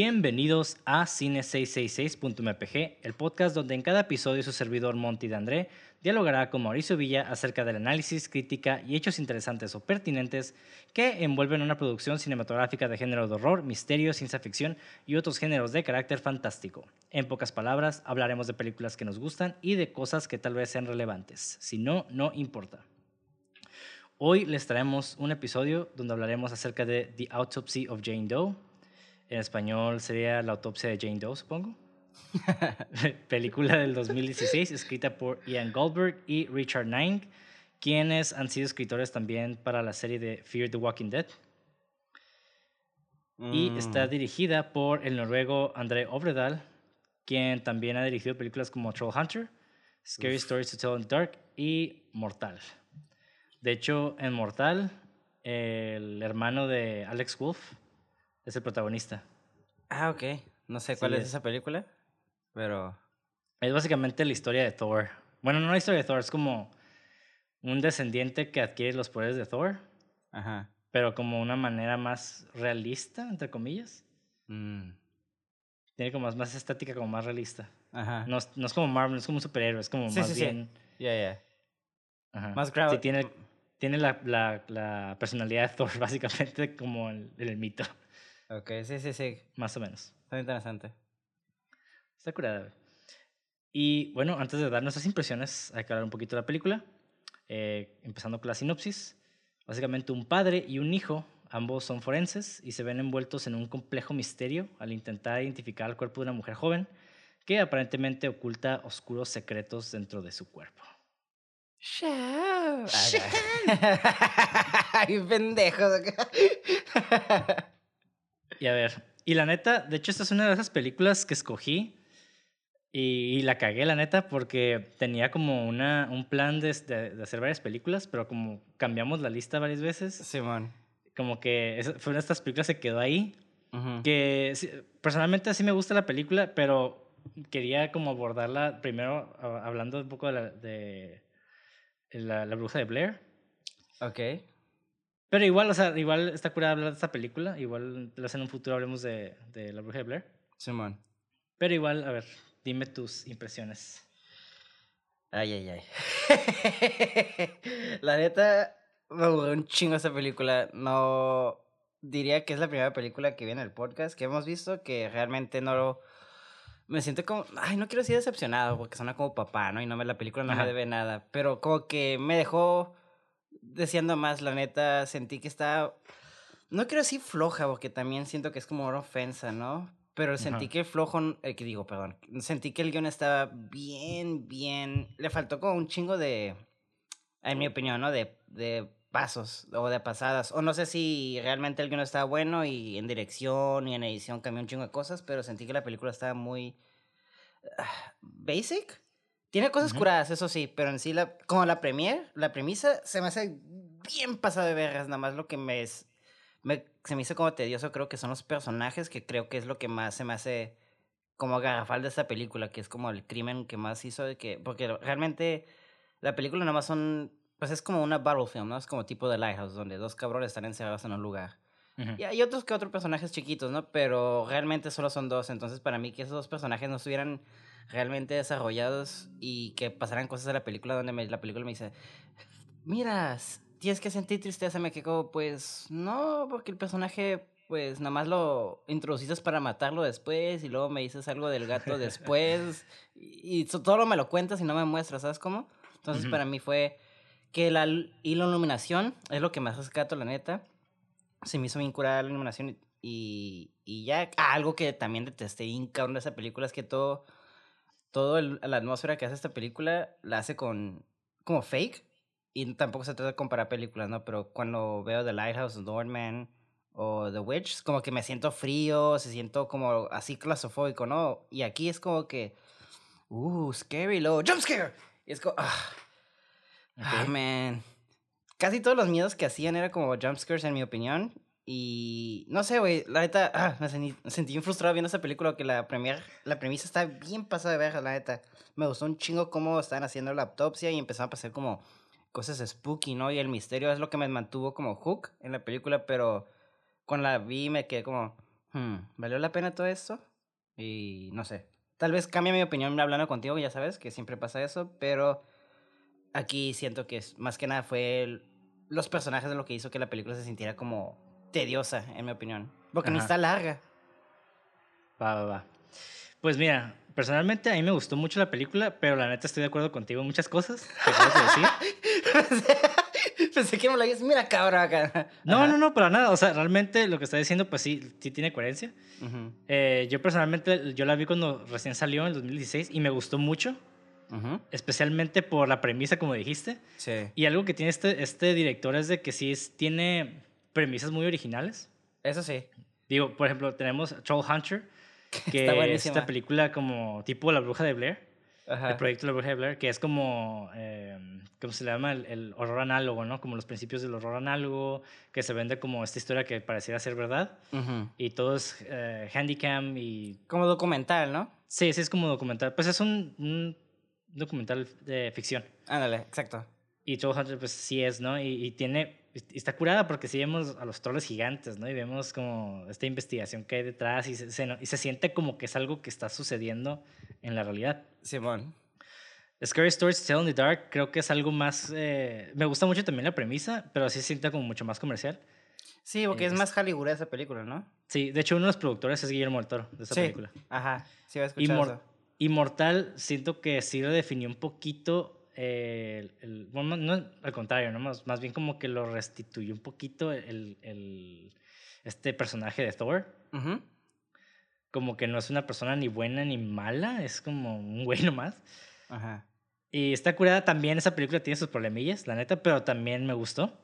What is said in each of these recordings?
Bienvenidos a Cine666.mpg, el podcast donde en cada episodio su servidor Monty de André dialogará con Mauricio Villa acerca del análisis, crítica y hechos interesantes o pertinentes que envuelven una producción cinematográfica de género de horror, misterio, ciencia ficción y otros géneros de carácter fantástico. En pocas palabras, hablaremos de películas que nos gustan y de cosas que tal vez sean relevantes. Si no, no importa. Hoy les traemos un episodio donde hablaremos acerca de The Autopsy of Jane Doe, en español sería La autopsia de Jane Doe, supongo. Película del 2016, escrita por Ian Goldberg y Richard Nine, quienes han sido escritores también para la serie de Fear the Walking Dead. Y está Mm. dirigida por el noruego André Obredal, quien también ha dirigido películas como Troll Hunter, Scary Stories to Tell in the Dark y Mortal. De hecho, en Mortal, el hermano de Alex Wolf es el protagonista. Ah, ok. No sé Sí, cuál es es- esa película, pero... Es básicamente la historia de Thor. Bueno, no la historia de Thor, es como un descendiente que adquiere los poderes de Thor, Ajá. pero como una manera más realista, entre comillas. Mm, Tiene como más, más estática, como más realista. Ajá. No, es- no es como Marvel, no es como un superhéroe, es como Sí, más sí, sí. bien... Ya, ya. ajá. Más Sí, grau- tiene, tiene la, la, la personalidad de Thor, básicamente, como el, el mito, Ok, sí, sí, sí. más o menos. Está interesante. Está curada. Y bueno, antes de dar nuestras impresiones, hay que hablar un poquito de la película. Eh, empezando con la sinopsis. Básicamente un padre y un hijo, ambos son forenses y se ven envueltos en un complejo misterio al intentar identificar el cuerpo de una mujer joven que aparentemente oculta oscuros secretos dentro de su cuerpo. Show. Ay, pendejos. Y a ver, y la neta, de hecho esta es una de esas películas que escogí y, y la cagué, la neta, porque tenía como una, un plan de, de- de hacer varias películas, pero como cambiamos la lista varias veces, Simón. como que esa- fue una de estas películas que quedó ahí, Ujú. que sí, personalmente sí me gusta la película, pero quería como abordarla primero hablando un poco de la, de la, la bruja de Blair. Ok. Pero igual, o sea, igual está curada hablar de esta película, igual vez en un futuro hablemos de, de la bruja de Blair. Simón. Pero igual, a ver, dime tus impresiones. Ay, ay, ay. la neta, me aburrió un chingo esa película. No diría que es la primera película que vi en el podcast que hemos visto que realmente no lo. Me siento como. Ay, no quiero decir decepcionado porque suena como papá, ¿no? Y no me, la película no Ajá. me debe nada. Pero como que me dejó deseando más, la neta. Sentí que estaba. No quiero decir floja porque también siento que es como una ofensa, ¿no? Pero sentí Ajá. que el flojo, eh, que digo, perdón, sentí que el guion estaba bien, bien, le faltó como un chingo de, en mi opinión, ¿no? De, de pasos o de pasadas. O no sé si realmente el guion estaba bueno y en dirección y en edición cambió un chingo de cosas, pero sentí que la película estaba muy ah, basic. Tiene cosas Ujú. curadas, eso sí, pero en sí, la, como la premier, la premisa se me hace bien pasada de vergas, nada más lo que me, es, me se me hizo como tedioso, creo que son los personajes, que creo que es lo que más se me hace como garrafal de esta película, que es como el crimen que más hizo de que, porque realmente la película nada más son, pues es como una battle film, ¿no? Es como tipo de Lighthouse, donde dos cabrones están encerrados en un lugar. Ujú. Y hay otros que otros personajes chiquitos, ¿no? Pero realmente solo son dos. Entonces, para mí, que esos dos personajes no estuvieran realmente desarrollados y que pasaran cosas de la película donde me- la película me dice, mira, s- tienes que sentir tristeza. Me quedo, pues, no, porque el personaje, pues, nada más lo introduciste para matarlo después y luego me dices algo del gato después y, y todo me lo cuentas y no me muestras, ¿sabes cómo? Entonces, Ujú. para mí fue que la l- iluminación es lo que más rescato, la neta se me hizo bien curada la iluminación y, y, y ya ah, algo que también detesté bien cabrón de esa película es que todo todo el- la atmósfera que hace esta película la hace con como fake y tampoco se trata de comparar películas no pero cuando veo The Lighthouse Northman o The Witch como que me siento frío se siento como así claustrofóbico no y aquí es como que uh scary luego jump scare y es como ah, ah, man casi todos los miedos que hacían era como jumpscares en mi opinión. Y no sé, güey, la neta, ah, me sentí, bien frustrado viendo esa película que la, premier, la premisa está bien pasada de verga, la neta. Me gustó un chingo cómo estaban haciendo la autopsia y empezaron a pasar como cosas spooky, ¿no? Y el misterio es lo que me mantuvo como hook en la película, pero cuando la vi me quedé como, Hmm, ¿Valió la pena todo esto? Y no sé. Tal vez cambie mi opinión hablando contigo, ya sabes, que siempre pasa eso, pero aquí siento que es, más que nada fue los personajes de lo que hizo que la película se sintiera como tediosa, en mi opinión. Porque ni está larga. Va, va, va. Pues mira, personalmente a mí me gustó mucho la película, pero la neta estoy de acuerdo contigo en muchas cosas que acabas de decir. Pensé que me lo dices, mira cabrón acá. No, Ajá. no, no, para nada. O sea, realmente lo que está diciendo, pues sí, sí tiene coherencia. Ujú, Eh, yo personalmente, yo la vi cuando recién salió en el 2016 y me gustó mucho, ujú. especialmente por la premisa, como dijiste. Sí. Y algo que tiene este, este director es de que sí es, tiene premisas muy originales. Eso sí. Digo, por ejemplo, tenemos Troll Hunter, que Está es esta película como tipo La Bruja de Blair. Ajá. El proyecto La Bruja de Blair, que es como, eh, ¿cómo se le llama? El, el horror análogo, ¿no? Como los principios del horror análogo, que se vende como esta historia que pareciera ser verdad. Ujú. Y todo es eh, handicam y... Como documental, ¿no? Sí, sí, es como documental. Pues es un, un documental de ficción. Ándale, exacto. Y Troll Hunter, pues sí es, ¿no? Y, y tiene... y Está curada porque sí vemos a los trolls gigantes, ¿no? Y vemos como esta investigación que hay detrás y se, se- y se siente como que es algo que está sucediendo en la realidad. Simón. Scary Stories to Tell in the Dark creo que es algo más... eh, me gusta mucho también la premisa, pero sí se siente como mucho más comercial. Sí, porque es Es- más Hollywood esa película, ¿no? Sí, de hecho uno de los productores es Guillermo del Toro de esa sí. película. Ajá. Sí, voy a escuchar Inmor- eso. Inmortal siento que sí lo definió un poquito... eh, el, el- bueno, no, al contrario, ¿no? más, más bien como que lo restituyó un poquito el, el- este personaje de Thor. Ujú. Como que no es una persona ni buena ni mala, es como un güey nomás. Ajá. Y está curada también, esa película tiene sus problemillas, la neta, pero también me gustó.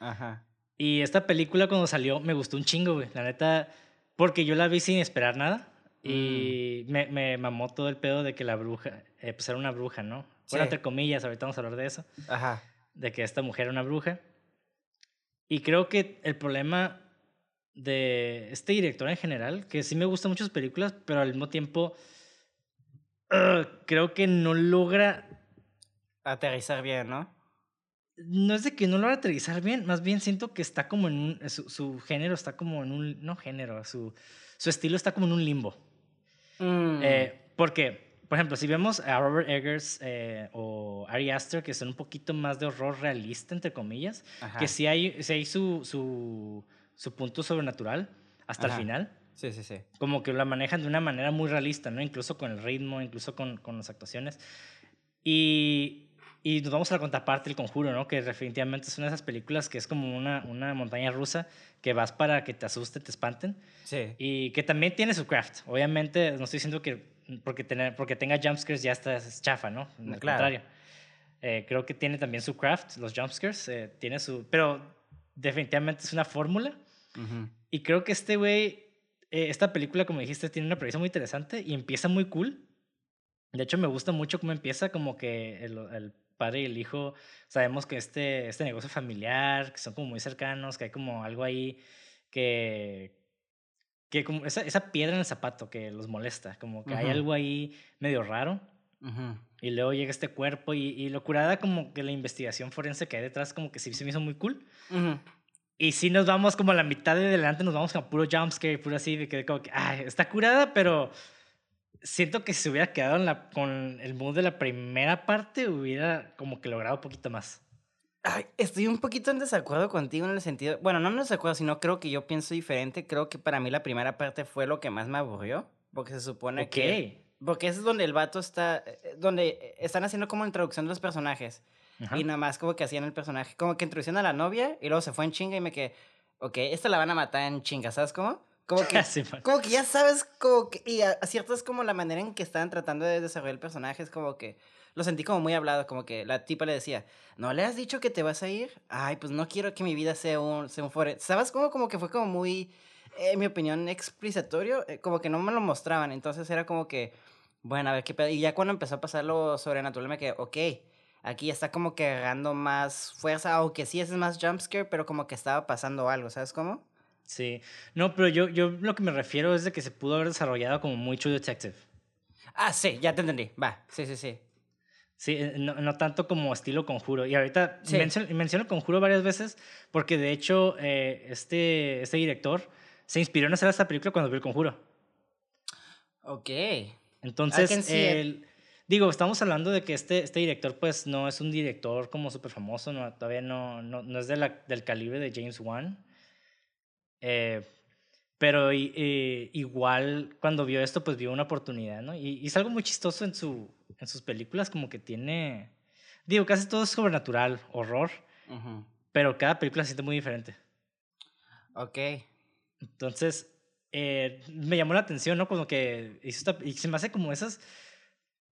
Ajá. Y esta película cuando salió me gustó un chingo, güey. La neta, porque yo la vi sin esperar nada. Y me, me mamó todo el pedo de que la bruja, eh, pues era una bruja, ¿no? Bueno, entre comillas, ahorita vamos a hablar de eso. Ajá. De que esta mujer era una bruja. Y creo que el problema de este director en general, que sí me gustan muchas películas, pero al mismo tiempo ugh, creo que no logra Aterrizar bien, ¿no? no es de que no lo va a aterrizar bien, más bien siento que está como en un, su, su género está como en un, no género, su, su estilo está como en un limbo. Mm. Eh, porque, por ejemplo, si vemos a Robert Eggers eh, o Ari Aster, que son un poquito más de horror realista, entre comillas, Ajá. que sí hay, sí hay su, su, su punto sobrenatural hasta Ajá. el final. Sí, sí, sí. Como que la manejan de una manera muy realista, ¿no? Incluso con el ritmo, incluso con, con las actuaciones. Y, y nos vamos a la contraparte, El Conjuro, ¿no? Que definitivamente es una de esas películas que es como una, una montaña rusa que vas para que te asuste, te espanten. Sí. Y que también tiene su craft. Obviamente, no estoy diciendo que porque, tener, porque tenga jumpscares ya está es chafa, ¿no? Al Claro. contrario. Eh, creo que tiene también su craft, los jumpscares. eh, tiene su... Pero definitivamente es una fórmula. Ujú. Y creo que este güey, eh, esta película, como dijiste, tiene una premisa muy interesante y empieza muy cool. De hecho, me gusta mucho cómo empieza, como que el, el padre y el hijo, sabemos que este, este negocio familiar, que son como muy cercanos, que hay como algo ahí que, que como esa, esa piedra en el zapato que los molesta, como que hay Ujú. algo ahí medio raro. Ujú. Y luego llega este cuerpo y, y lo curada como que la investigación forense que hay detrás, como que sí se me hizo muy cool. Ujú. Y sí nos vamos como a la mitad de adelante, nos vamos con puro jumpscare, puro así, de que como que, ay, está curada, pero siento que si se hubiera quedado en la, con el mood de la primera parte, hubiera como que logrado un poquito más. Ay, estoy un poquito en desacuerdo contigo en el sentido, bueno, no en desacuerdo, sino creo que yo pienso diferente. Creo que para mí la primera parte fue lo que más me aburrió, porque se supone Ok. que porque ese es donde el vato está eh, donde están haciendo como introducción de los personajes Ajá. y nada más como que hacían el personaje, como que introducción a la novia y luego se fue en chinga y me quedé, ok, esta la van a matar en chinga, ¿sabes cómo? Como que Sí, man. como que ya sabes, como que, y a- acierto es como la manera en que estaban tratando de desarrollar el personaje, es como que lo sentí como muy hablado, como que la tipa le decía, ¿no le has dicho que te vas a ir? Ay, pues no quiero que mi vida sea un, sea un fore-". ¿Sabes cómo? Como que fue como muy, en mi opinión, explicatorio, eh, como que no me lo mostraban, entonces era como que, bueno, a ver qué pedo, y ya cuando empezó a pasar lo sobrenatural me quedé, ok, aquí ya está como que agarrando más fuerza, aunque sí es más jumpscare, pero como que estaba pasando algo, ¿sabes cómo? Sí. No, pero yo, yo lo que me refiero es de que se pudo haber desarrollado como muy True Detective. Ah, sí, ya te entendí, va, sí, sí, sí. Sí, eh, no, no tanto como estilo conjuro. Y ahorita Sí. menciono, menciono conjuro varias veces porque de hecho eh, este, este director se inspiró en hacer esta película cuando vio El Conjuro. Ok. Entonces, el- digo, estamos hablando de que este, este director, pues, no es un director como súper famoso, no, todavía no, no, no es de la- del calibre de James Wan. Eh, pero eh, igual, cuando vio esto, pues vio una oportunidad, ¿no? Y, y es algo muy chistoso en, su, en sus películas, como que tiene... Digo, casi todo es sobrenatural, horror, pero cada película se siente muy diferente. Ok. Entonces, eh, me llamó la atención, ¿no? Como que hizo esta, y se me hace como esas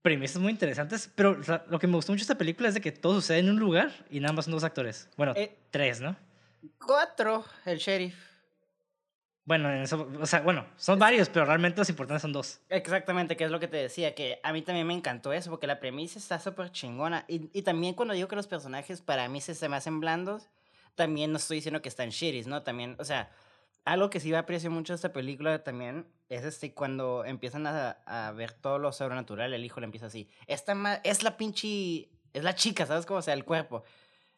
premisas muy interesantes, pero lo que me gustó mucho de esta película es de que todo sucede en un lugar y nada más son dos actores. Bueno, Eh. tres, ¿no? Cuatro, el sheriff. Bueno, en eso, o sea, bueno, son varios, pero realmente los importantes son dos. Exactamente, que es lo que te decía, que a mí también me encantó eso, porque la premisa está súper chingona. Y, y también cuando digo que los personajes para mí se, se me hacen blandos, también no estoy diciendo que están shitties, ¿no? También, o sea, algo que sí me aprecio mucho de esta película también es este cuando empiezan a, a ver todo lo sobrenatural, el hijo le empieza así, esta es la pinche, es la chica, ¿sabes cómo? O sea, el cuerpo.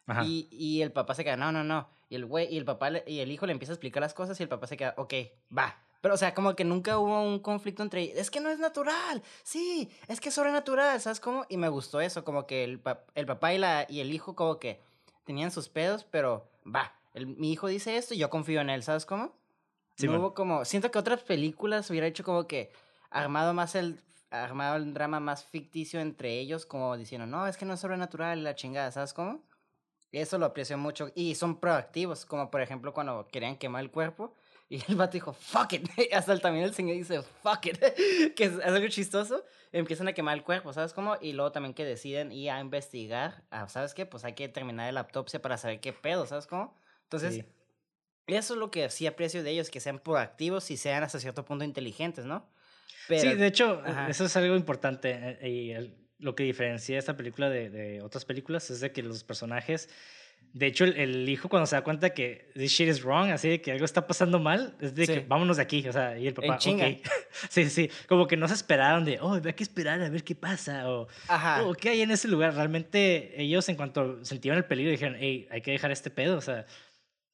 Ajá. Y, y el papá se queda, no, no, no. Y el güey, y el papá le- y el hijo le empieza a explicar las cosas y el papá se queda, ok, va. Pero, o sea, como que nunca hubo un conflicto entre ellos. Es que no es natural. Sí, es que es sobrenatural, ¿sabes cómo? Y me gustó eso, como que el, pap- el papá y, la, y el hijo como que tenían sus pedos, pero va. El, mi hijo dice esto y yo confío en él, ¿sabes cómo? Sí, no man. hubo como... Siento que otras películas hubiera hecho como que armado más el... Armado el drama más ficticio entre ellos, como diciendo, no, es que no es sobrenatural, la chingada, ¿sabes cómo? Eso lo aprecio mucho. Y son proactivos, como por ejemplo cuando querían quemar el cuerpo. Y el vato dijo, fuck it. Hasta también el señor dice, fuck it. que es, algo chistoso. Empiezan a quemar el cuerpo, ¿sabes cómo? Y luego también que deciden ir a investigar. ah, ¿Sabes qué? Pues hay que terminar la autopsia para saber qué pedo, ¿sabes cómo? Entonces, Sí. eso es lo que sí aprecio de ellos, que sean proactivos y sean hasta cierto punto inteligentes, ¿no? sí, de hecho, Ajá. eso es algo importante. eh, Y el- lo que diferencia esta película de, de otras películas es de que los personajes. De hecho, el, el hijo, cuando se da cuenta que this shit is wrong, así de que algo está pasando mal, es de que Sí. vámonos de aquí. O sea, y el papá, chinga. ok. sí, sí. Como que no se esperaron de, oh, hay que esperar a ver qué pasa. O, oh, ¿qué hay en ese lugar? Realmente, ellos, en cuanto sintieron el peligro, dijeron, hey, hay que dejar este pedo. O sea,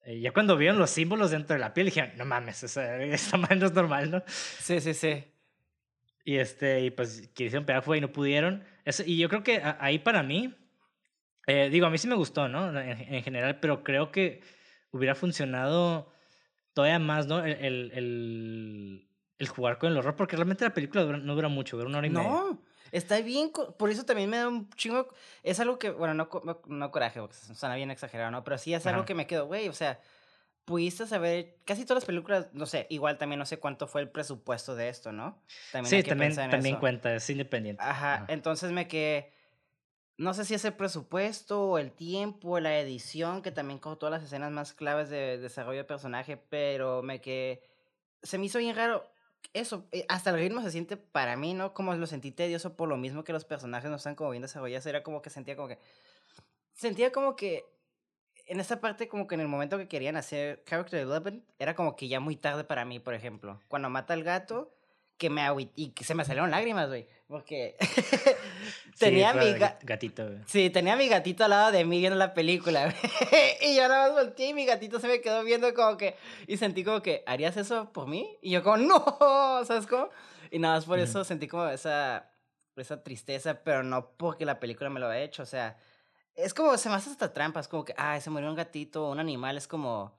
eh, ya cuando vieron los símbolos dentro de la piel, dijeron, no mames, o sea, esta madre no es normal, ¿no? Sí, sí, sí. Y, este, y pues quisieron pegar fuego y no pudieron. Eso, y yo creo que a- ahí para mí, eh, digo, a mí sí me gustó, ¿no? En, en general, pero creo que hubiera funcionado todavía más, ¿no? El, el, el, el jugar con el horror, porque realmente la película dura- no dura mucho, dura una hora y media. No, está bien. Por eso también me da un chingo. Es algo que, bueno, no, no, no coraje, porque suena bien exagerado, ¿no? Pero sí es algo Ajá. que me quedo, güey. O sea, pudiste saber. Casi todas las películas, no sé, igual también no sé cuánto fue el presupuesto de esto, ¿no? También Sí, hay que también, en también eso. cuenta, es independiente. Ajá, Ajá. entonces me quedé. No sé si es el presupuesto, o el tiempo, la edición, que también con todas las escenas más claves de desarrollo de personaje, pero me quedé. Se me hizo bien raro. Eso, eh, hasta el ritmo se siente para mí, ¿no? Como lo sentí tedioso por lo mismo que los personajes no están como bien desarrollados. Era como que sentía como que. Sentía como que. En esta parte, como que en el momento que querían hacer Character Development, era como que ya muy tarde para mí, por ejemplo. Cuando mata al gato, que me y que se me salieron lágrimas, güey. Porque tenía Sí, mi ga- gatito, güey. Sí, tenía a mi gatito al lado de mí viendo la película. y yo nada más volteé y mi gatito se me quedó viendo como que. Y sentí como que, ¿harías eso por mí? Y yo, como, ¡no! ¿Sabes cómo? Y nada más por eso sentí como esa, esa tristeza, pero no porque la película me lo ha hecho. O sea, es como, se me hace hasta trampas, como que, ay, se murió un gatito, un animal, es como.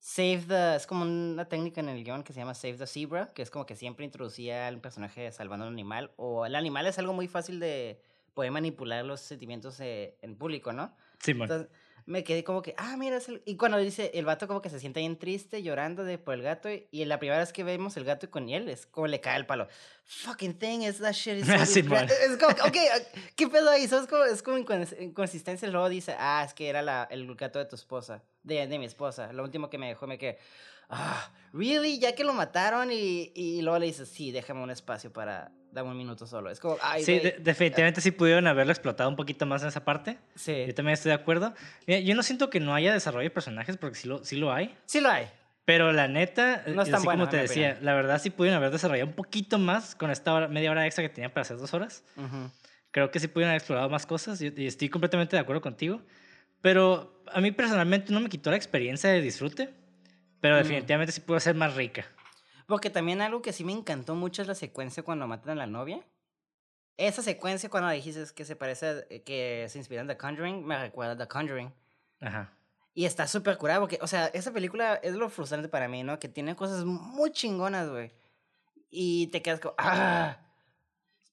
Save the. Es como una técnica en el guion que se llama Save the Zebra, que es como que siempre introducía al personaje salvando a un animal. O el animal es algo muy fácil de poder manipular los sentimientos eh, en público, ¿no? Entonces me quedé como que, ah, mira, es el... y cuando dice el vato como que se siente bien triste, llorando de, por el gato, y, y la primera vez que vemos el gato con él es como le cae el palo. Fucking thing, is that shit is disgra-". Es como, ok, ¿qué pedo ahí? ¿Sabes cómo? Es como incons- inconsistencia. Luego dice, ah, es que era la, el gato de tu esposa, de, de mi esposa. Lo último que me dejó me quedé, ah, ¿really? Ya que lo mataron y, y luego le dice, sí, déjame un espacio para, dame un minuto solo. Es como, ay, Sí, güey". de- definitivamente sí pudieron haberlo explotado un poquito más en esa parte. sí. Yo también estoy de acuerdo. Mira, yo no siento que no haya desarrollo de personajes porque sí lo, sí lo hay. Sí lo hay. Pero la neta, No es tan así bueno, como te decía, opinión. la verdad sí pudieron haber desarrollado un poquito más con esta hora- media hora extra que tenía para hacer dos horas. Ujú. Creo que sí pudieron haber explorado más cosas y, y estoy completamente de acuerdo contigo. Pero a mí personalmente no me quitó la experiencia de disfrute. Pero Mm. definitivamente sí puede ser más rica. Porque también algo que sí me encantó mucho es la secuencia cuando matan a la novia. Esa secuencia cuando dijiste que se parece, a- eh, que se inspira en The Conjuring, me recuerda a The Conjuring. Ajá. Y está súper curada porque, o sea, esa película es lo frustrante para mí, ¿no? Que tiene cosas muy chingonas, güey. Y te quedas como, ¡ah!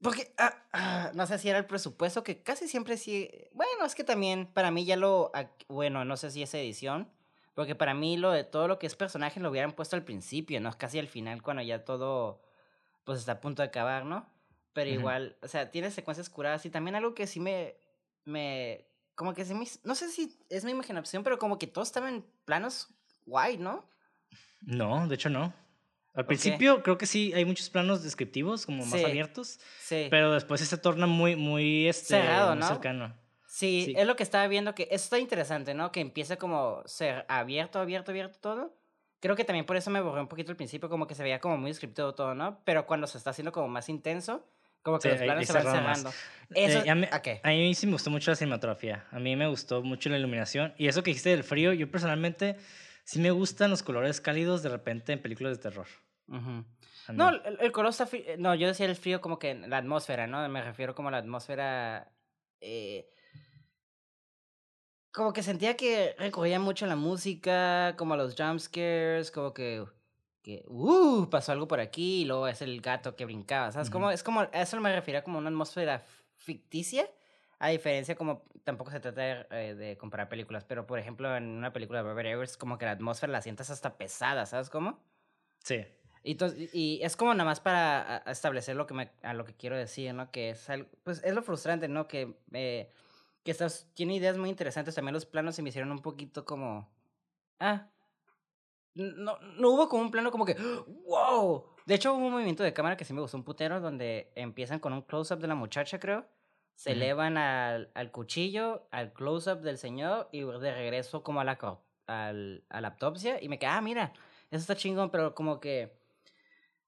Porque, ah, ah, no sé si era el presupuesto, que casi siempre sí. Bueno, es que también para mí ya lo. Bueno, no sé si es edición. Porque para mí lo de todo lo que es personaje lo hubieran puesto al principio, ¿no? Casi al final, cuando ya todo. Pues está a punto de acabar, ¿no? Pero Ujú. igual, o sea, tiene secuencias curadas. Y también algo que sí me. me como que se me. No sé si es mi imaginación, pero como que todo estaba en planos guay, ¿no? No, de hecho no. Al principio creo que sí hay muchos planos descriptivos, como más Sí. abiertos, Sí. pero después sí se torna muy, muy, este, Cerrado, muy ¿no? cercano. Sí, Sí. es lo que estaba viendo, que eso está interesante, ¿no? Que empieza como ser abierto, abierto, abierto todo. Creo que también por eso me borré un poquito al principio, como que se veía como muy descriptivo todo, ¿no? Pero cuando se está haciendo como más intenso, como que Sí, los planos se van cerrando. Eh, Eso, a, mí, ¿a qué? a mí sí me gustó mucho la cinematografía. A mí me gustó mucho la iluminación. Y eso que dijiste del frío, yo personalmente sí me gustan los colores cálidos de repente en películas de terror. Ujú. A mí. No, el, el color está frío. No, yo decía el frío como que en la atmósfera, ¿no? Me refiero como a la atmósfera. eh, como que sentía que recurría mucho a la música, como a los jump scares, como que. que uh, pasó algo por aquí y luego es el gato que brincaba, ¿sabes? Como, Ujú. es como, a eso me refería como una atmósfera ficticia. A diferencia, como tampoco se trata de, eh, de comparar películas, pero por ejemplo, en una película de Robert Eggers, como que la atmósfera la sientas hasta pesada, ¿sabes cómo? Sí. Y, y es como nada más para establecer lo que me, a lo que quiero decir, ¿no? Que es algo, pues es lo frustrante, ¿no? Que, eh, que estás, tiene ideas muy interesantes. También los planos se me hicieron un poquito como, ah, no, no hubo como un plano como que, wow. De hecho hubo un movimiento de cámara que sí me gustó un putero, donde empiezan con un close-up de la muchacha, creo. Se elevan al, al cuchillo, al close-up del señor y de regreso como a la, al, a la autopsia. Y me quedé, ah, mira, eso está chingón, pero como que...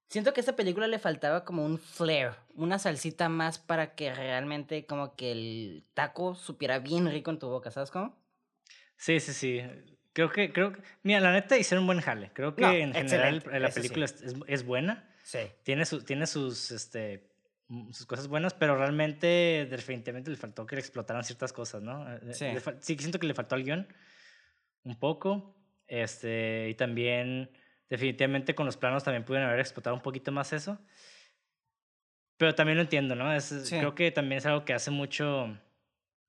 Siento que a esta película le faltaba como un flair, una salsita más para que realmente como que el taco supiera bien rico en tu boca, ¿sabes cómo? Sí, sí, sí. Creo que, creo que, mira, la neta hicieron un buen jale. Creo que No, en general la sí. película es, buena. Sí. Tiene, su, tiene sus, este, mm, sus cosas buenas, pero realmente definitivamente le faltó que le explotaran ciertas cosas, ¿no? Eh, eh, Sí. le sí, siento que le faltó al guion un poco. Este, y también, definitivamente con los planos también pudieron haber explotado un poquito más eso. Pero también lo entiendo, ¿no? Es, Sí. Creo que también es algo que hace mucho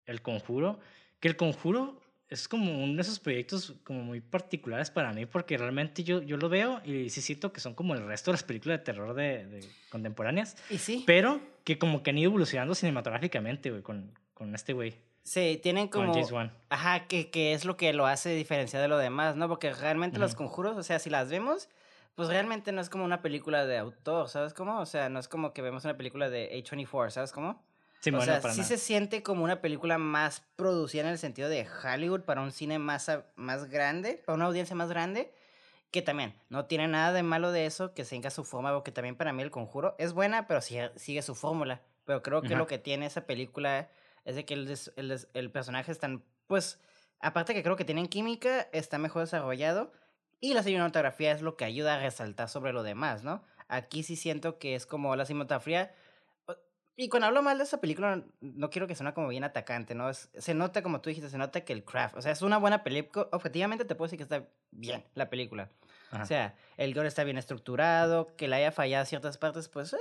el conjuro. Que el conjuro es como uno de esos proyectos como muy particulares para mí, porque realmente yo, yo lo veo y sí siento que son como el resto de las películas de terror de, de contemporáneas, Y sí. pero que como que han ido evolucionando cinematográficamente, güey, con, con este güey, Sí, tienen como... Ajá, que, que es lo que lo hace diferenciar de lo demás, ¿no? Porque realmente los Ujú. conjuros, o sea, si las vemos, pues realmente no es como una película de autor, ¿sabes cómo? O sea, no es como que vemos una película de A24, ¿sabes cómo? Sí, o bueno, sea, para sí nada. se siente como una película más producida en el sentido de Hollywood para un cine más, más grande, para una audiencia más grande, que también no tiene nada de malo de eso, que siga su forma, porque también para mí El Conjuro es buena, pero sigue, sigue su fórmula. Pero creo que Ajá. lo que tiene esa película es de que el, des- el, des- el personaje es tan, pues, aparte que creo que tienen química, está mejor desarrollado, y la cinematografía es lo que ayuda a resaltar sobre lo demás, ¿no? Aquí sí siento que es como la cinematografía y cuando hablo mal de esa película, no- no quiero que suene como bien atacante, ¿no? Es- se nota, como tú dijiste, se nota que el craft, o sea, es una buena película. Objetivamente te puedo decir que está bien la película. Ajá. O sea, el gore está bien estructurado, que le haya fallado ciertas partes, pues eh,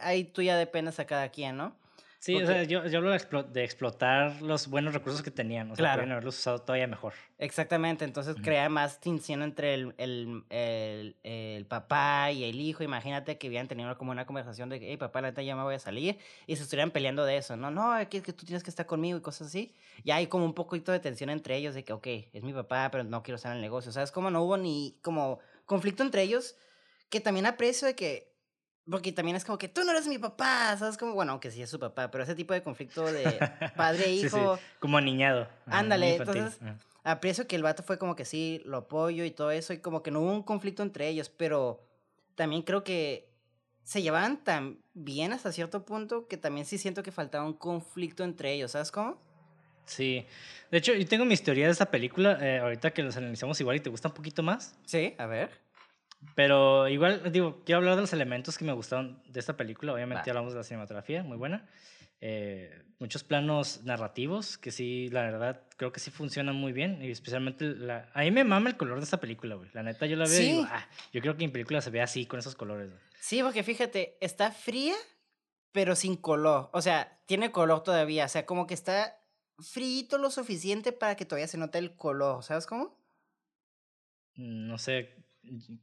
ahí tú ya dependes a cada quien, ¿no? Sí, o porque- sea, yo, yo hablo de, explo- de explotar los buenos recursos que tenían, o sea, Claro. podrían haberlos usado todavía mejor. Exactamente, entonces Ujú. crea más tensión entre el, el, el, el papá y el hijo. Imagínate que hubieran tenido como una conversación de que, hey, papá, la neta ya me voy a salir. Y se estuvieran peleando de eso, no, no, es que tú tienes que estar conmigo y cosas así. Ya hay como un poquito de tensión entre ellos de que, ok, es mi papá, pero no quiero estar en el negocio. ¿Sabes? Como no hubo ni como conflicto entre ellos, que también aprecio de que. Porque también es como que tú no eres mi papá, ¿sabes? Como, bueno, aunque sí es su papá, pero ese tipo de conflicto de padre e Sí, sí, hijo. como muy Ándale, entonces- aprecio que el vato fue como que sí, lo apoyo y todo eso, y como que no hubo un conflicto entre ellos, pero también creo que se llevaban tan bien hasta cierto punto que también sí siento que faltaba un conflicto entre ellos, ¿sabes cómo? Sí. De hecho, yo tengo mis teorías de esta película, eh, ahorita que los analizamos igual y te gusta un poquito más. Sí, a ver. Pero igual, digo, quiero hablar de los elementos que me gustaron de esta película. Obviamente hablamos de la cinematografía, muy buena. Eh, muchos planos narrativos que sí, la verdad, creo que sí funcionan muy bien. Y especialmente, la... a mí me mama el color de esta película, güey. La neta, yo la veo y digo, Sí. ah, yo creo que en película se ve así, con esos colores. güey". Sí, porque fíjate, está fría, pero sin color. O sea, tiene color todavía. O sea, como que está frito lo suficiente para que todavía se note el color. ¿Sabes cómo? Mm, No sé,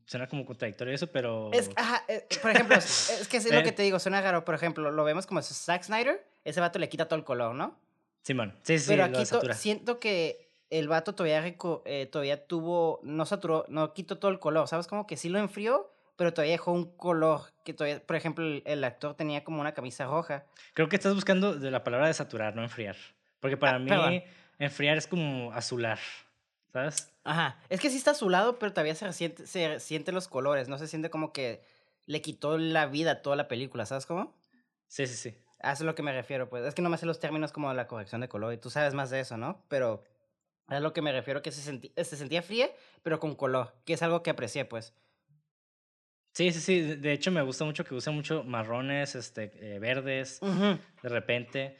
suena como contradictorio eso, pero... Es, ajá, eh, por ejemplo, es, es que es lo Eh. que te digo, suena raro. Por ejemplo, lo vemos como Zack Snyder, ese vato le quita todo el color, ¿no? Simón, sí, sí, Pero lo aquí siento que el vato todavía, eh, todavía tuvo, no saturó, no quitó todo el color, ¿sabes? Como que sí lo enfrió, pero todavía dejó un color que todavía, por ejemplo, el, el actor tenía como una camisa roja. Creo que estás buscando de la palabra de saturar, no enfriar. Porque para Ah, mí, perdón. enfriar es como azular, ¿sabes? Ajá. Es que sí está azulado, pero todavía se siente, se siente los colores, no se siente como que le quitó la vida a toda la película, ¿sabes cómo? Sí, sí, sí. A eso es lo que me refiero, pues. Es que no me sé los términos como la corrección de color y tú sabes más de eso, ¿no? Pero a lo que me refiero que se, senti- se sentía fría, pero con color, que es algo que aprecié, pues. Sí, sí, sí. de- hecho, me gusta mucho que usa mucho marrones, este, eh, verdes, de repente.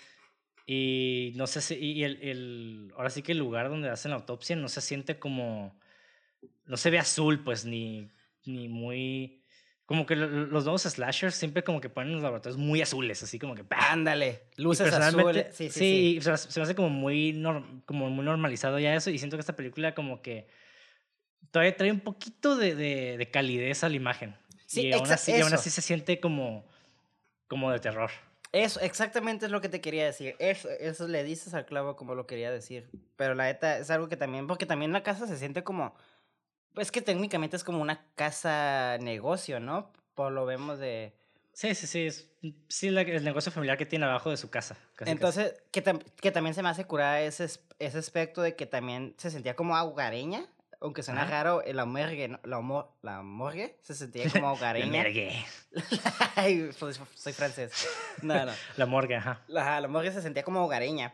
Y no sé si. Y el, el- Ahora sí que el lugar donde hacen la autopsia no se siente como. No se ve azul, pues, ni, ni muy. Como que lo- lo- los nuevos slashers siempre como que ponen los laboratorios muy azules, así como que. Ándale, luces azules. Sí, sí, sí, sí. se, me hace- se me hace como muy, norm- como muy normalizado ya eso y siento que esta película como que todavía trae un poquito de, de, de calidez a la imagen. Sí, y, aún así, y aún así se siente como, como de terror. Eso, exactamente es lo que te quería decir. Eso, eso le dices al clavo como lo quería decir. Pero la neta es algo que también, porque también la casa se siente como, pues que técnicamente es como una casa negocio, ¿no? Por lo vemos de... Sí, sí, sí. Es, sí, la- el negocio familiar que tiene abajo de su casa. casi, casi. Entonces, que, tam- que también se me hace curar ese, es- ese aspecto de que también se sentía como ahogareña. Aunque suena Ajá. raro, la morgue, ¿no? la, mo- la morgue se sentía como La ahogareña. mergue. Ay, soy, francés. No, no. La morgue, ajá. La, la morgue se sentía como hogareña.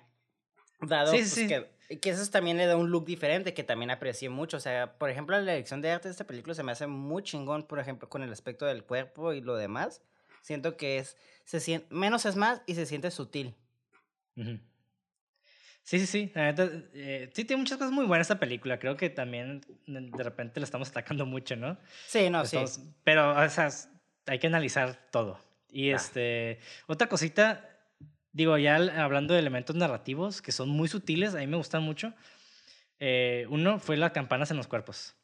Dado Sí, pues, sí. Que, que eso también le da un look diferente que también aprecié mucho. O sea, por ejemplo, la dirección de arte de esta película se me hace muy chingón, por ejemplo, con el aspecto del cuerpo y lo demás. Siento que es, se siente, menos es más y se siente sutil. Ujú. Sí, sí, sí. La neta, eh, sí, tiene muchas cosas muy buenas esta película. Creo que también de repente la estamos atacando mucho, ¿no? Sí, no, sí. Estamos- Pero, o sea, hay que analizar todo. Y Va. este, otra cosita, digo, ya hablando de elementos narrativos que son muy sutiles, a mí me gustan mucho. eh, uno fue las campanas en los cuerpos,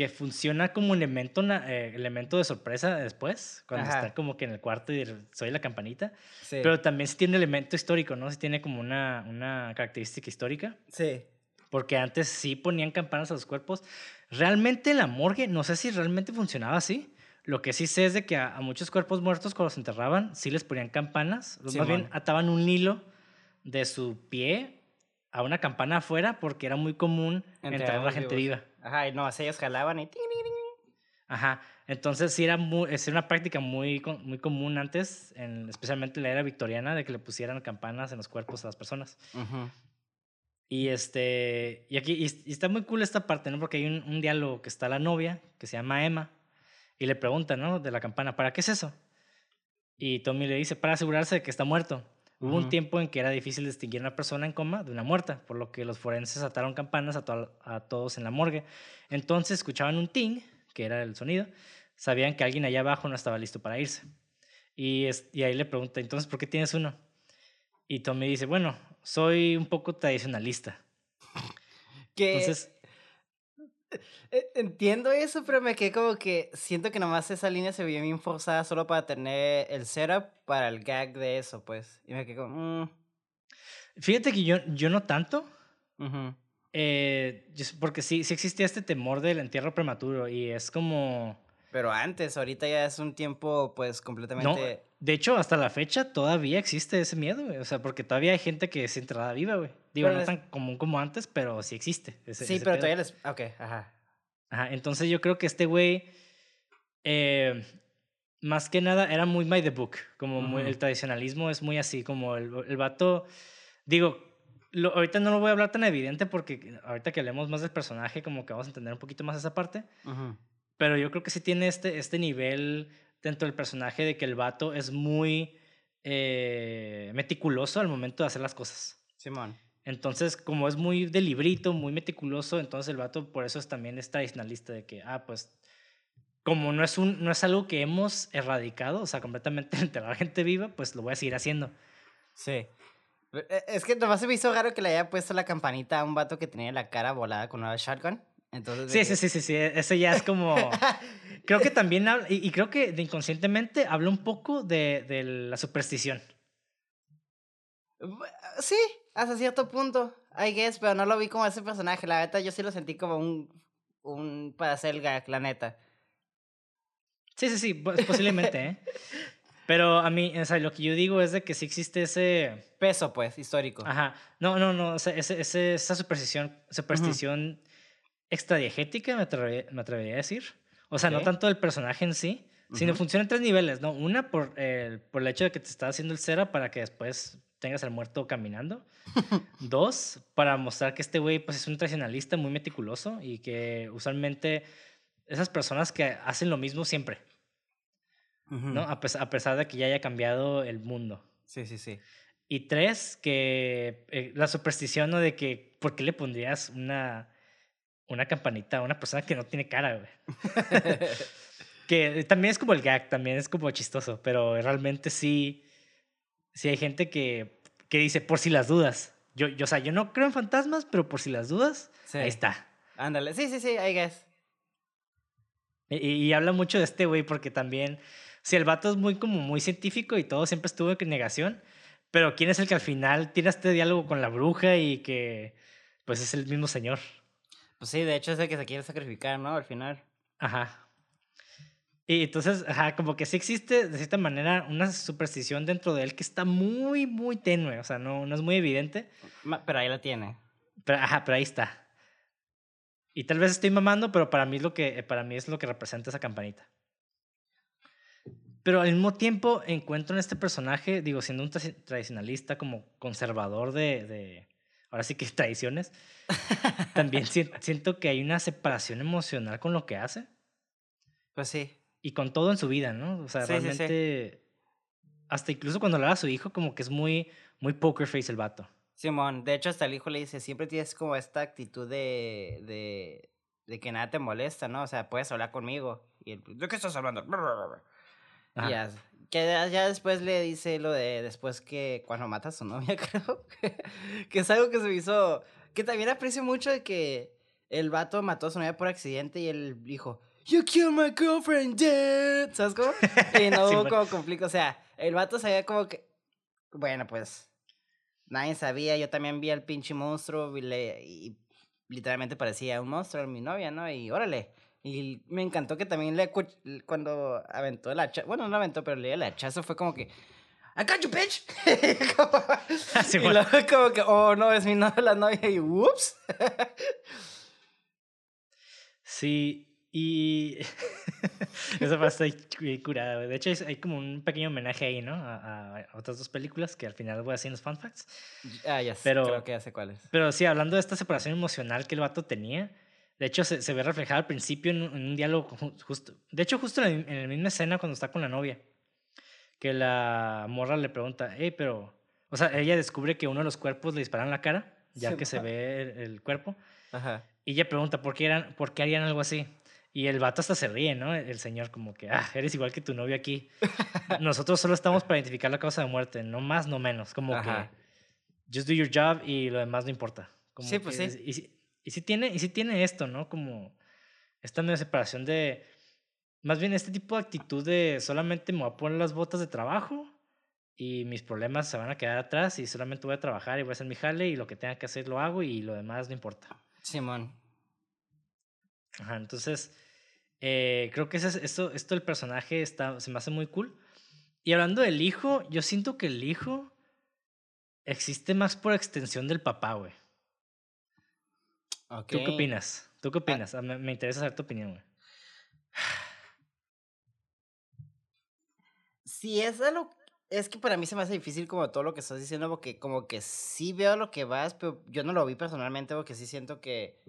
que funciona como elemento, eh, elemento de sorpresa después, cuando Ajá. está como que en el cuarto y soy la campanita. Sí. Pero también sí tiene elemento histórico, ¿no? Sí tiene como una, una característica histórica. sí. Porque antes sí ponían campanas a los cuerpos. Realmente en la morgue, no sé si realmente funcionaba así. Lo que sí sé es de que a, a muchos cuerpos muertos cuando los enterraban, sí les ponían campanas. Más bien Simón. ataban un hilo de su pie a una campana afuera porque era muy común enterrar a la gente viva. Ajá, y no, así ellos jalaban y... Ajá. Entonces sí era, muy, es una práctica muy, muy común antes, en, especialmente en la era victoriana, de que le pusieran campanas en los cuerpos a las personas. Ujú. Y este, y aquí, y, y está muy cool esta parte, ¿no? Porque hay un, un diálogo que está la novia, que se llama Emma, y le pregunta, ¿no? De la campana, ¿para qué es eso? Y Tommy le dice, para asegurarse de que está muerto. Hubo un tiempo en que era difícil distinguir una persona en coma de una muerta, por lo que los forenses ataron campanas a, to- a todos en la morgue. Entonces escuchaban un ting, que era el sonido, sabían que alguien allá abajo no estaba listo para irse. Y, es- y ahí le pregunta, entonces, ¿por qué tienes uno? Y Tommy dice, bueno, soy un poco tradicionalista. Que... Entonces, Entiendo eso, pero me quedé como que siento que nomás esa línea se vio bien forzada solo para tener el setup para el gag de eso, pues. Y me quedé como, mm, fíjate que yo, yo no tanto, eh, porque sí, sí existía este temor del entierro prematuro y es como... Pero antes, ahorita ya es un tiempo, pues, No, completamente... de hecho, hasta la fecha todavía existe ese miedo, güey. O sea, porque todavía hay gente que es enterrada viva, güey. Digo, Pero no es- tan común como antes, pero sí existe. ese- sí, ese pero pedo. todavía les... Ok, ajá. Ajá, entonces yo creo que este güey, eh, más que nada, era muy by the book. Como muy- el tradicionalismo es muy así, como el, el vato, digo, lo- ahorita no lo voy a hablar tan evidente porque ahorita que hablemos más del personaje, como que vamos a entender un poquito más esa parte. Ujú. Pero yo creo que sí tiene este, este nivel dentro del personaje de que el vato es muy eh, meticuloso al momento de hacer las cosas. Simón. Entonces, como es muy de librito, muy meticuloso, entonces el vato por eso es, también es tradicionalista de que, ah, pues, como no es, un, no es algo que hemos erradicado, o sea, completamente enterrar gente viva, pues lo voy a seguir haciendo. Sí. Pero, eh, Es que nomás se me hizo raro que le haya puesto la campanita a un vato que tenía la cara volada con una shotgun. Entonces, Sí, sí, sí, sí, sí, ese ya es como... creo que también habla, y, y creo que de inconscientemente habla un poco de, de la superstición. Sí, hasta cierto punto, I guess, pero no lo vi como ese personaje. La neta, yo sí lo sentí como un, un gag, la neta. Sí, sí, sí, pues, posiblemente, ¿eh? Pero a mí, o sea, lo que yo digo es de que sí existe ese... Peso, pues, histórico. Ajá. No, no, no. O sea, ese, ese- esa superstición, superstición extradiegética, me me atrevería a decir. O sea, no tanto del personaje en sí, sino Ujú. funciona en tres niveles, ¿no? Una, por el, por el hecho de que te está haciendo el cera para que después tengas al muerto caminando. Dos, para mostrar que este güey pues, es un tradicionalista muy meticuloso y que usualmente esas personas que hacen lo mismo siempre. ¿no? A pesar de que ya haya cambiado el mundo. Sí, sí, sí. Y tres, que eh, la superstición, ¿no? De que, ¿por qué le pondrías una, una campanita una persona que no tiene cara, güey? que también es como el gag, también es como chistoso, pero realmente sí, sí hay gente que, que dice, por si las dudas. Yo, yo, o sea, yo no creo en fantasmas, pero por si las dudas, Sí. ahí está. Ándale, sí, sí, sí, I guess. Y, y habla mucho de este güey porque también, si el vato es muy como muy científico y todo siempre estuvo en negación, pero ¿quién es el que al final tiene este diálogo con la bruja y que pues es el mismo señor? Pues sí, de hecho es el que se quiere sacrificar, ¿no? Al final. Ajá. Y entonces, ajá, como que sí existe de cierta manera una superstición dentro de él que está muy, muy tenue, o sea, no, no es muy evidente, Pero ahí la tiene. pero, ajá, pero ahí está. Y tal vez estoy mamando, pero para mí, es lo que, para mí es lo que representa esa campanita. Pero al mismo tiempo encuentro en este personaje, digo, siendo un tra- tradicionalista, como conservador de, de ahora sí que tradiciones, también sien- siento que hay una separación emocional con lo que hace Pues sí. y con todo en su vida, ¿no? O sea, Sí, sí, sí. realmente, hasta incluso cuando habla a su hijo, como que es muy, muy poker face el vato. Simón, de hecho hasta el hijo le dice, siempre tienes como esta actitud de, de, de que nada te molesta, ¿no? O sea, puedes hablar conmigo. Y él, ¿de qué estás hablando? Y ya, que ya, después le dice lo de después que cuando mata a su novia, creo. que es algo que se me hizo, que también aprecio mucho de que el vato mató a su novia por accidente y él dijo, You killed my girlfriend, dude. ¿Sabes cómo? Y no Sí, hubo bueno. como conflicto. O sea, el vato sabía como que, bueno, pues nadie sabía. Yo también vi al pinche monstruo y, le- y literalmente parecía un monstruo, mi novia, ¿no? Y órale. Y me encantó que también le cuando aventó el hachazo, bueno, no aventó, pero le dio el hachazo, fue como que, I got you, bitch. Como- Sí, y bueno. luego como que, oh, no, es mi novia, la novia, y whoops. Sí, y esa parte está curada. De hecho, hay como un pequeño homenaje ahí, ¿no? A, a otras dos películas que al final voy a en los fun facts. ah, ya sé, creo que ya sé cuál es. Pero sí, hablando de esta separación emocional que el vato tenía, de hecho se, se ve reflejada al principio en, un- en un diálogo ju- justo. De hecho, justo en, la- en la misma escena cuando está con la novia, que la morra le pregunta, hey, pero. O sea, ella descubre que uno de los cuerpos le disparan la cara, ya Sí, que se ma. ve el, el cuerpo. Ajá. Y ella pregunta, ¿por qué, eran, ¿por qué harían algo así? Y el vato hasta se ríe, ¿no? El, señor como que, ah, eres igual que tu novio aquí. Nosotros solo estamos para identificar la causa de muerte, no más, no menos. Como Ajá. que, just do your job y lo demás no importa. Como Sí, pues que sí. Y, y sí tiene, y sí tiene esto, ¿no? Como esta medio separación de, más bien este tipo de actitud de solamente me voy a poner las botas de trabajo y mis problemas se van a quedar atrás y solamente voy a trabajar y voy a hacer mi jale y lo que tenga que hacer lo hago y lo demás no importa. Simón. Ajá, entonces, eh, creo que ese es- esto, esto del personaje está, se me hace muy cool. Y hablando del hijo, yo siento que el hijo existe más por extensión del papá, güey. Ok. ¿Tú qué opinas? ¿Tú qué opinas? Ah, me, me interesa saber tu opinión, güey. Si es lo, Es que para mí se me hace difícil como todo lo que estás diciendo, porque como que sí veo lo que vas, pero yo no lo vi personalmente porque sí siento que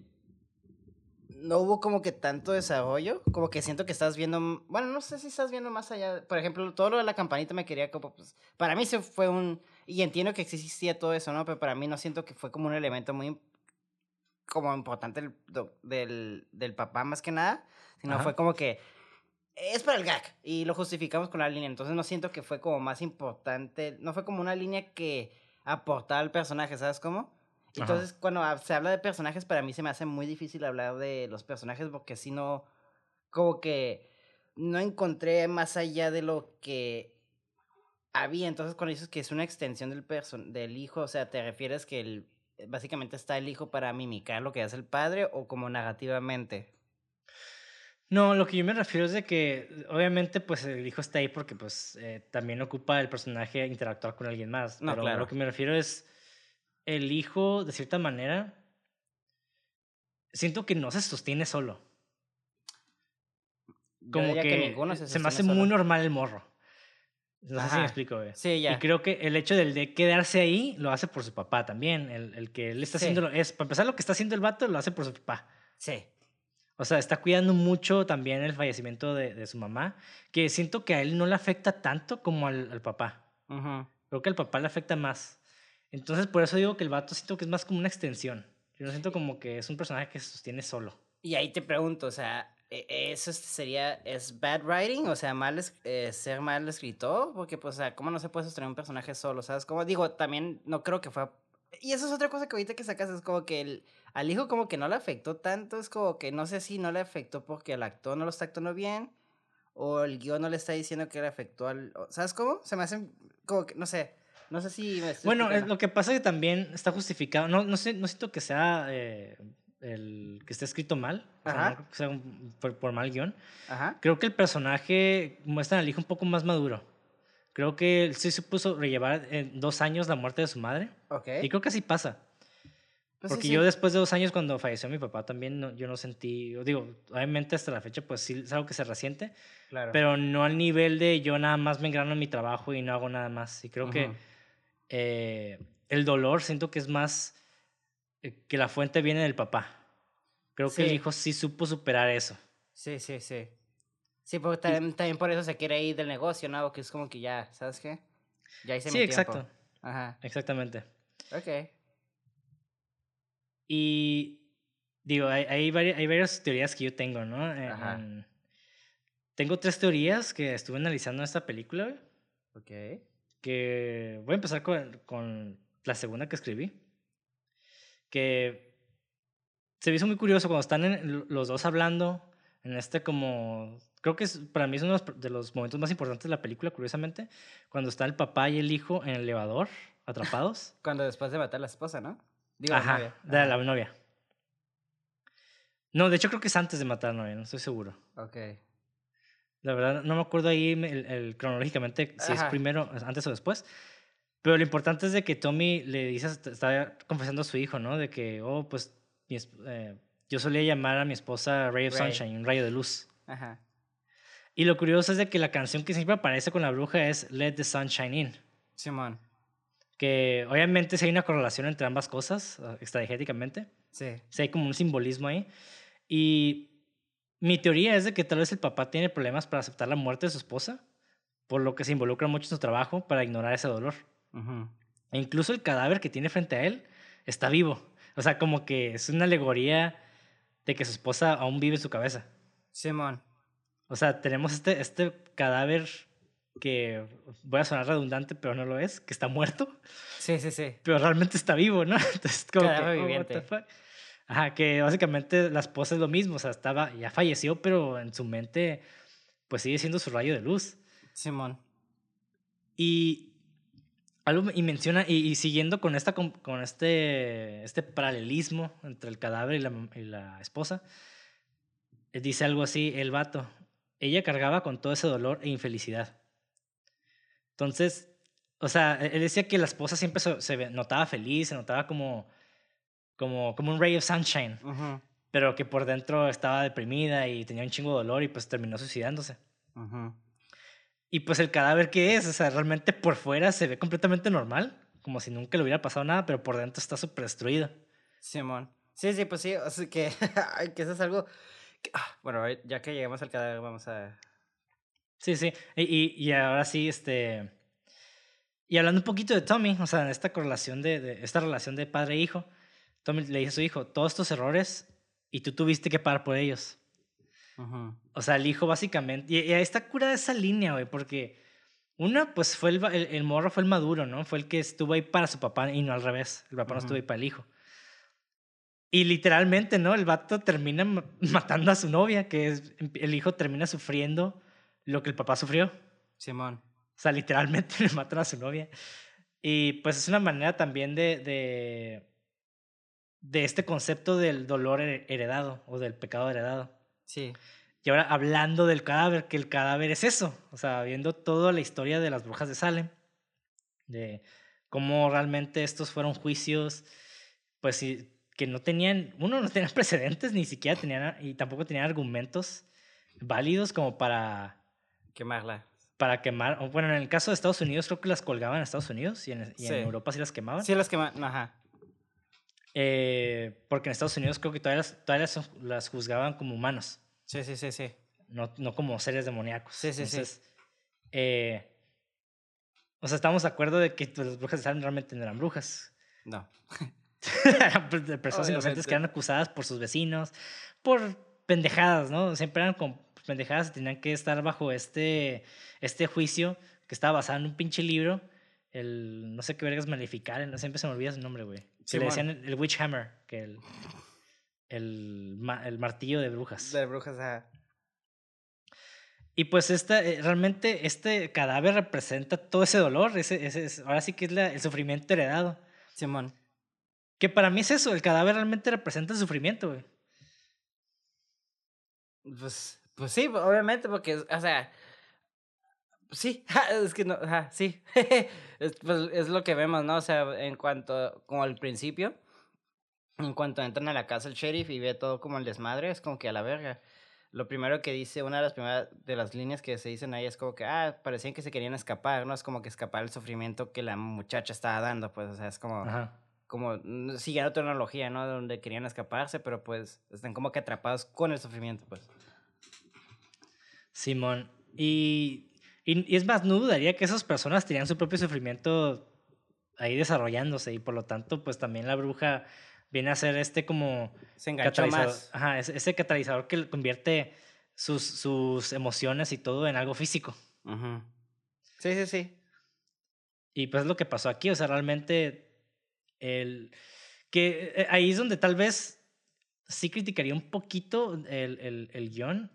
no hubo como que tanto desarrollo, como que siento que estás viendo, bueno, no sé si estás viendo más allá, por ejemplo, todo lo de la campanita me quería como, pues, para mí se fue un, y entiendo que existía todo eso, ¿no? Pero para mí no siento que fue como un elemento muy, como importante del, del, del papá más que nada, sino Ajá. fue como que es para el gag y lo justificamos con la línea, entonces no siento que fue como más importante, no fue como una línea que aportaba al personaje, ¿sabes cómo? Ajá. Entonces, cuando hab- se habla de personajes, para mí se me hace muy difícil hablar de los personajes porque si no, como que no encontré más allá de lo que había. Entonces, cuando dices que es una extensión del, del hijo, o sea, ¿te refieres que el, básicamente está el hijo para mimicar lo que hace el padre o como narrativamente? No, lo que yo me refiero es de que obviamente pues el hijo está ahí porque pues eh, también ocupa el personaje interactuar con alguien más. No, pero claro. lo que me refiero es el hijo de cierta manera siento que no se sostiene solo. Como que, se, me hace muy normal el morro. No sé si me explico. Sí, ya. Y creo que el hecho del de quedarse ahí lo hace por su papá también. El, el que él está Sí. haciendo es, para empezar, lo que está haciendo el vato lo hace por su papá. Sí. O sea, está cuidando mucho también el fallecimiento de, de su mamá, que siento que a él no le afecta tanto como al, al papá. Ujú. Creo que al papá le afecta más. Entonces, por eso digo que el vato siento que es más como una extensión. Yo no siento como que es un personaje que se sostiene solo. Y ahí te pregunto, o sea, ¿eso sería, es bad writing? O sea, mal es- eh, ser mal escritor? Porque, pues, o sea, ¿cómo no se puede sostener un personaje solo? ¿Sabes? Como digo, también no creo que fue... Y eso es otra cosa que ahorita que sacas, es como que el, al hijo como que no le afectó tanto, es como que no sé si no le afectó porque el actor no lo está actuando bien, o el guion no le está diciendo que le afectó al... ¿Sabes cómo? Se me hacen como que, no sé, no sé si me estoy Bueno, eh, explicando. lo que pasa es que también está justificado. No, no, sé, no siento que sea eh, el que esté escrito mal. Ajá. sea un- por, por mal guion. Ajá. Creo que el personaje muestra al hijo un poco más maduro. Creo que él sí se puso rellevar en dos años la muerte de su madre. Y creo que así pasa. Pues Porque sí. yo después de dos años, cuando falleció mi papá, también no- yo no sentí, yo digo, obviamente hasta la fecha, pues sí es algo que se resiente, Claro. pero no al nivel de yo nada más me engrano en mi trabajo y no hago nada más. Y creo que eh, el dolor siento que es más que la fuente viene del papá. Creo que el hijo sí supo superar eso. Sí, sí, sí. Sí, porque también, también por eso se quiere ir del negocio, ¿no? Que es como que ya, ¿sabes qué? Ya hice Sí, mi exacto. tiempo. Ajá. Exactamente. Ok. Y digo, hay, hay, vari- hay varias teorías que yo tengo, ¿no? En- Ajá. en- tengo tres teorías que estuve analizando en esta película, Ok. que voy a empezar con, con la segunda que escribí, que se me hizo muy curioso cuando están en- los dos hablando en este como... Creo que es, para mí es uno de los, momentos más importantes de la película, curiosamente, cuando está el papá y el hijo en el elevador, atrapados. Cuando después de matar a la esposa, ¿no? Digo, la Ajá, novia. de Ajá. la novia. No, de hecho creo que es antes de matar a la novia, no estoy seguro. Ok. La verdad, no me acuerdo ahí el, el- cronológicamente si es primero, antes o después. Pero lo importante es de que Tommy le dice, está confesando a su hijo, ¿no? De que, oh, pues, mi eh, yo solía llamar a mi esposa Ray of Ray. Sunshine, un rayo de luz. Ajá. Y lo curioso es de que la canción que siempre aparece con la bruja es Let the Sunshine In. Simón. Que obviamente sí hay una correlación entre ambas cosas, ah, extragéticamente. Sí. Sí hay como un simbolismo ahí. Y mi teoría es de que tal vez el papá tiene problemas para aceptar la muerte de su esposa, por lo que se involucra mucho en su trabajo para ignorar ese dolor. E incluso el cadáver que tiene frente a él está vivo. O sea, como que es una alegoría de que su esposa aún vive en su cabeza. Simón. O sea, tenemos este, este cadáver que voy a sonar redundante, pero no lo es, que está muerto, Sí, sí, sí. pero realmente está vivo, ¿no? Entonces, como que, Cadáver oh, what viviente. Ajá, que básicamente la esposa es lo mismo, o sea, estaba, ya falleció, pero en su mente, pues sigue siendo su rayo de luz. Simón. Y algo y menciona, y, y siguiendo con, esta, com- con este, este paralelismo entre el cadáver y la, y la esposa, eh, dice algo así, el vato, ella cargaba con todo ese dolor e infelicidad. Entonces, o sea, e- él decía que la esposa siempre se, notaba feliz, se notaba como, como, como un ray of sunshine, Ujú. pero que por dentro estaba deprimida y tenía un chingo de dolor y pues terminó suicidándose. Ujú. Y pues el cadáver que es, o sea, realmente por fuera se ve completamente normal, como si nunca le hubiera pasado nada, pero por dentro está súper destruido. Simón. Sí, sí, pues sí, o sea que, que eso es algo... Ah, bueno, ya que llegamos al cadáver, vamos a... Sí, sí, y, y, ahora sí, este... Y hablando un poquito de Tommy, o sea, esta correlación de, de esta relación de padre e hijo, Tommy le dice a su hijo, todos estos errores y tú tuviste que pagar por ellos. O sea, el hijo básicamente... Y, ahí está cura de esa línea, güey, porque una, pues fue el, el, morro, fue el maduro, ¿no? Fue el que estuvo ahí para su papá y no al revés. El papá no estuvo ahí para el hijo. Y literalmente, ¿no? El vato termina matando a su novia, que es, el hijo termina sufriendo lo que el papá sufrió. Simón. O sea, literalmente le matan a su novia. Y pues es una manera también de, de, de este concepto del dolor heredado o del pecado heredado. Sí. Y ahora hablando del cadáver, que el cadáver es eso, o sea, viendo toda la historia de las brujas de Salem, de cómo realmente estos fueron juicios, pues que no tenían, uno no tenía precedentes, ni siquiera tenían, y tampoco tenían argumentos válidos como para... Quemarla. Para quemar, bueno, en el caso de Estados Unidos creo que las colgaban en Estados Unidos y en, Europa sí las quemaban. Sí las quemaban, ajá. Eh, porque en Estados Unidos creo que todavía las, todavía las juzgaban como humanos. Sí, sí, sí, sí. No, no como seres demoníacos. Sí, sí, sí. Eh, o sea, estamos de acuerdo de que pues, las brujas de Salem realmente no eran brujas. No. Pues, de personas inocentes que eran acusadas por sus vecinos, por pendejadas, ¿no? Siempre eran con pendejadas y tenían que estar bajo este, este juicio que estaba basado en un pinche libro. El, no sé qué vergas maleficar, no siempre se me olvida su nombre, güey. Sí, le decían el, Witch Hammer, que el, el, el martillo de brujas. De brujas, ajá. Y pues esta, eh, realmente este cadáver representa todo ese dolor, ese, ese, ahora sí que es el sufrimiento heredado. Simón. Que para mí es eso, el cadáver realmente representa el sufrimiento, güey. Pues, pues sí, obviamente, porque, o sea, sí, es que no, sí, es, pues, es lo que vemos, ¿no? O sea, en cuanto, como al principio, en cuanto entran a la casa el sheriff y ve todo como el desmadre, es como que a la verga. Lo primero que dice, una de las primeras de las líneas que se dicen ahí es como que, ah, parecían que se querían escapar, ¿no? Es como que escapar el sufrimiento que la muchacha estaba dando, pues, o sea, es como, como, mm, siguiendo otra analogía, ¿no? Donde querían escaparse, pero pues están como que atrapados con el sufrimiento, pues. Simón, y, y, y es más, no dudaría que esas personas tenían su propio sufrimiento ahí desarrollándose y por lo tanto, pues también la bruja viene a ser este como... Se enganchó más. Ajá, ese, catalizador que convierte sus, sus emociones y todo en algo físico. Sí, sí, sí. Y pues es lo que pasó aquí, o sea, realmente el... Que eh, ahí es donde tal vez sí criticaría un poquito el, el, el guion,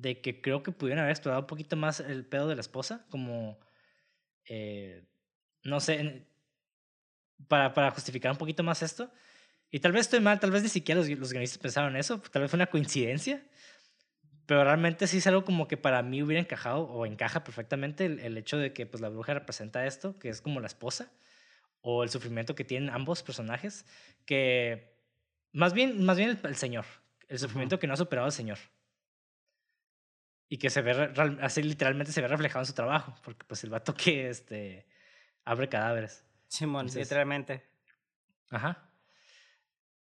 de que creo que pudieron haber explorado un poquito más el pedo de la esposa, como... Eh, no sé, para, para justificar un poquito más esto. Y tal vez estoy mal, tal vez ni siquiera los, los guionistas pensaron eso, tal vez fue una coincidencia. Pero realmente sí es algo como que para mí hubiera encajado o encaja perfectamente el, el, hecho de que pues, la bruja representa esto, que es como la esposa, o el sufrimiento que tienen ambos personajes, que más bien, más bien el, Señor, el sufrimiento que no ha superado el Señor. Y que se ve, así literalmente se ve reflejado en su trabajo, porque pues el vato que este, abre cadáveres. Simón, literalmente. Ajá.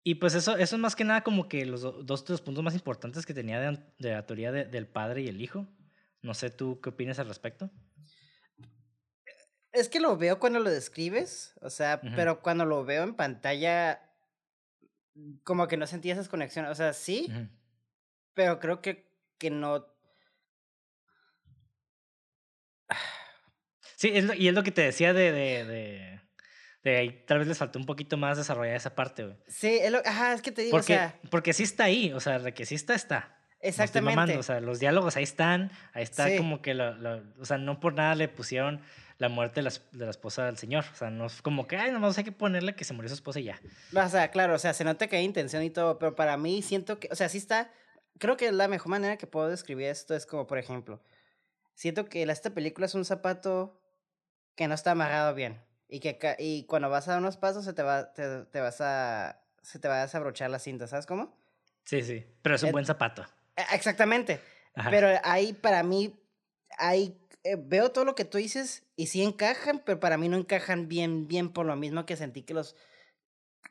Y pues eso, eso es más que nada como que los dos los puntos más importantes que tenía de, de la teoría de, del padre y el hijo. No sé tú qué opinas al respecto. Es que lo veo cuando lo describes, o sea, pero cuando lo veo en pantalla, como que no sentí esas conexiones. O sea, sí, pero creo que, que no. Sí, es y es lo que te decía de, de de ahí tal vez les faltó un poquito más desarrollar esa parte, güey. Sí, es, lo, ajá, es que te digo, porque, o sea... Porque sí está ahí, o sea, de que sí está, está. Exactamente. o sea, los diálogos ahí están, ahí está como que, lo, lo, o sea, no por nada le pusieron la muerte de la, de la, esposa del señor. O sea, no es como que, ay, nomás hay que ponerle que se murió su esposa y ya. O sea, claro, o sea, se nota que hay intención y todo, pero para mí siento que, o sea, sí está, creo que la mejor manera que puedo describir esto es como, por ejemplo, siento que esta película es un zapato que no está amarrado bien. Y que y cuando vas a dar unos pasos se te va, te, te vas a. se te va a desabrochar la cinta, ¿sabes cómo? Sí, sí. Pero es un buen zapato. E, exactamente. Pero ahí para mí, hay, eh, veo todo lo que tú dices y sí encajan, pero para mí no encajan bien, bien por lo mismo que sentí que los...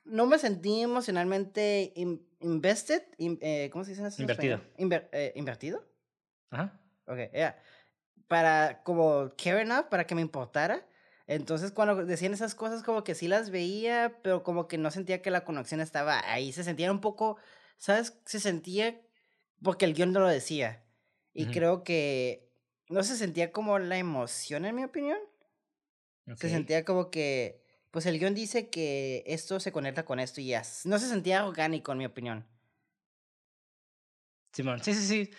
No me sentí emocionalmente invested, eh, ¿cómo se dice eso? Invertido. Eh, ¿Invertido? Ajá. Ok, ya. Para como care enough, para que me importara. Entonces cuando decían esas cosas como que sí las veía, pero como que no sentía que la conexión estaba ahí. Se sentía un poco, ¿sabes? Se sentía porque el guion no lo decía. Y creo que no se sentía como la emoción, en mi opinión. Se sentía como que, pues el guion dice que esto se conecta con esto y ya. No se sentía orgánico, en mi opinión. Simón, sí, sí, sí.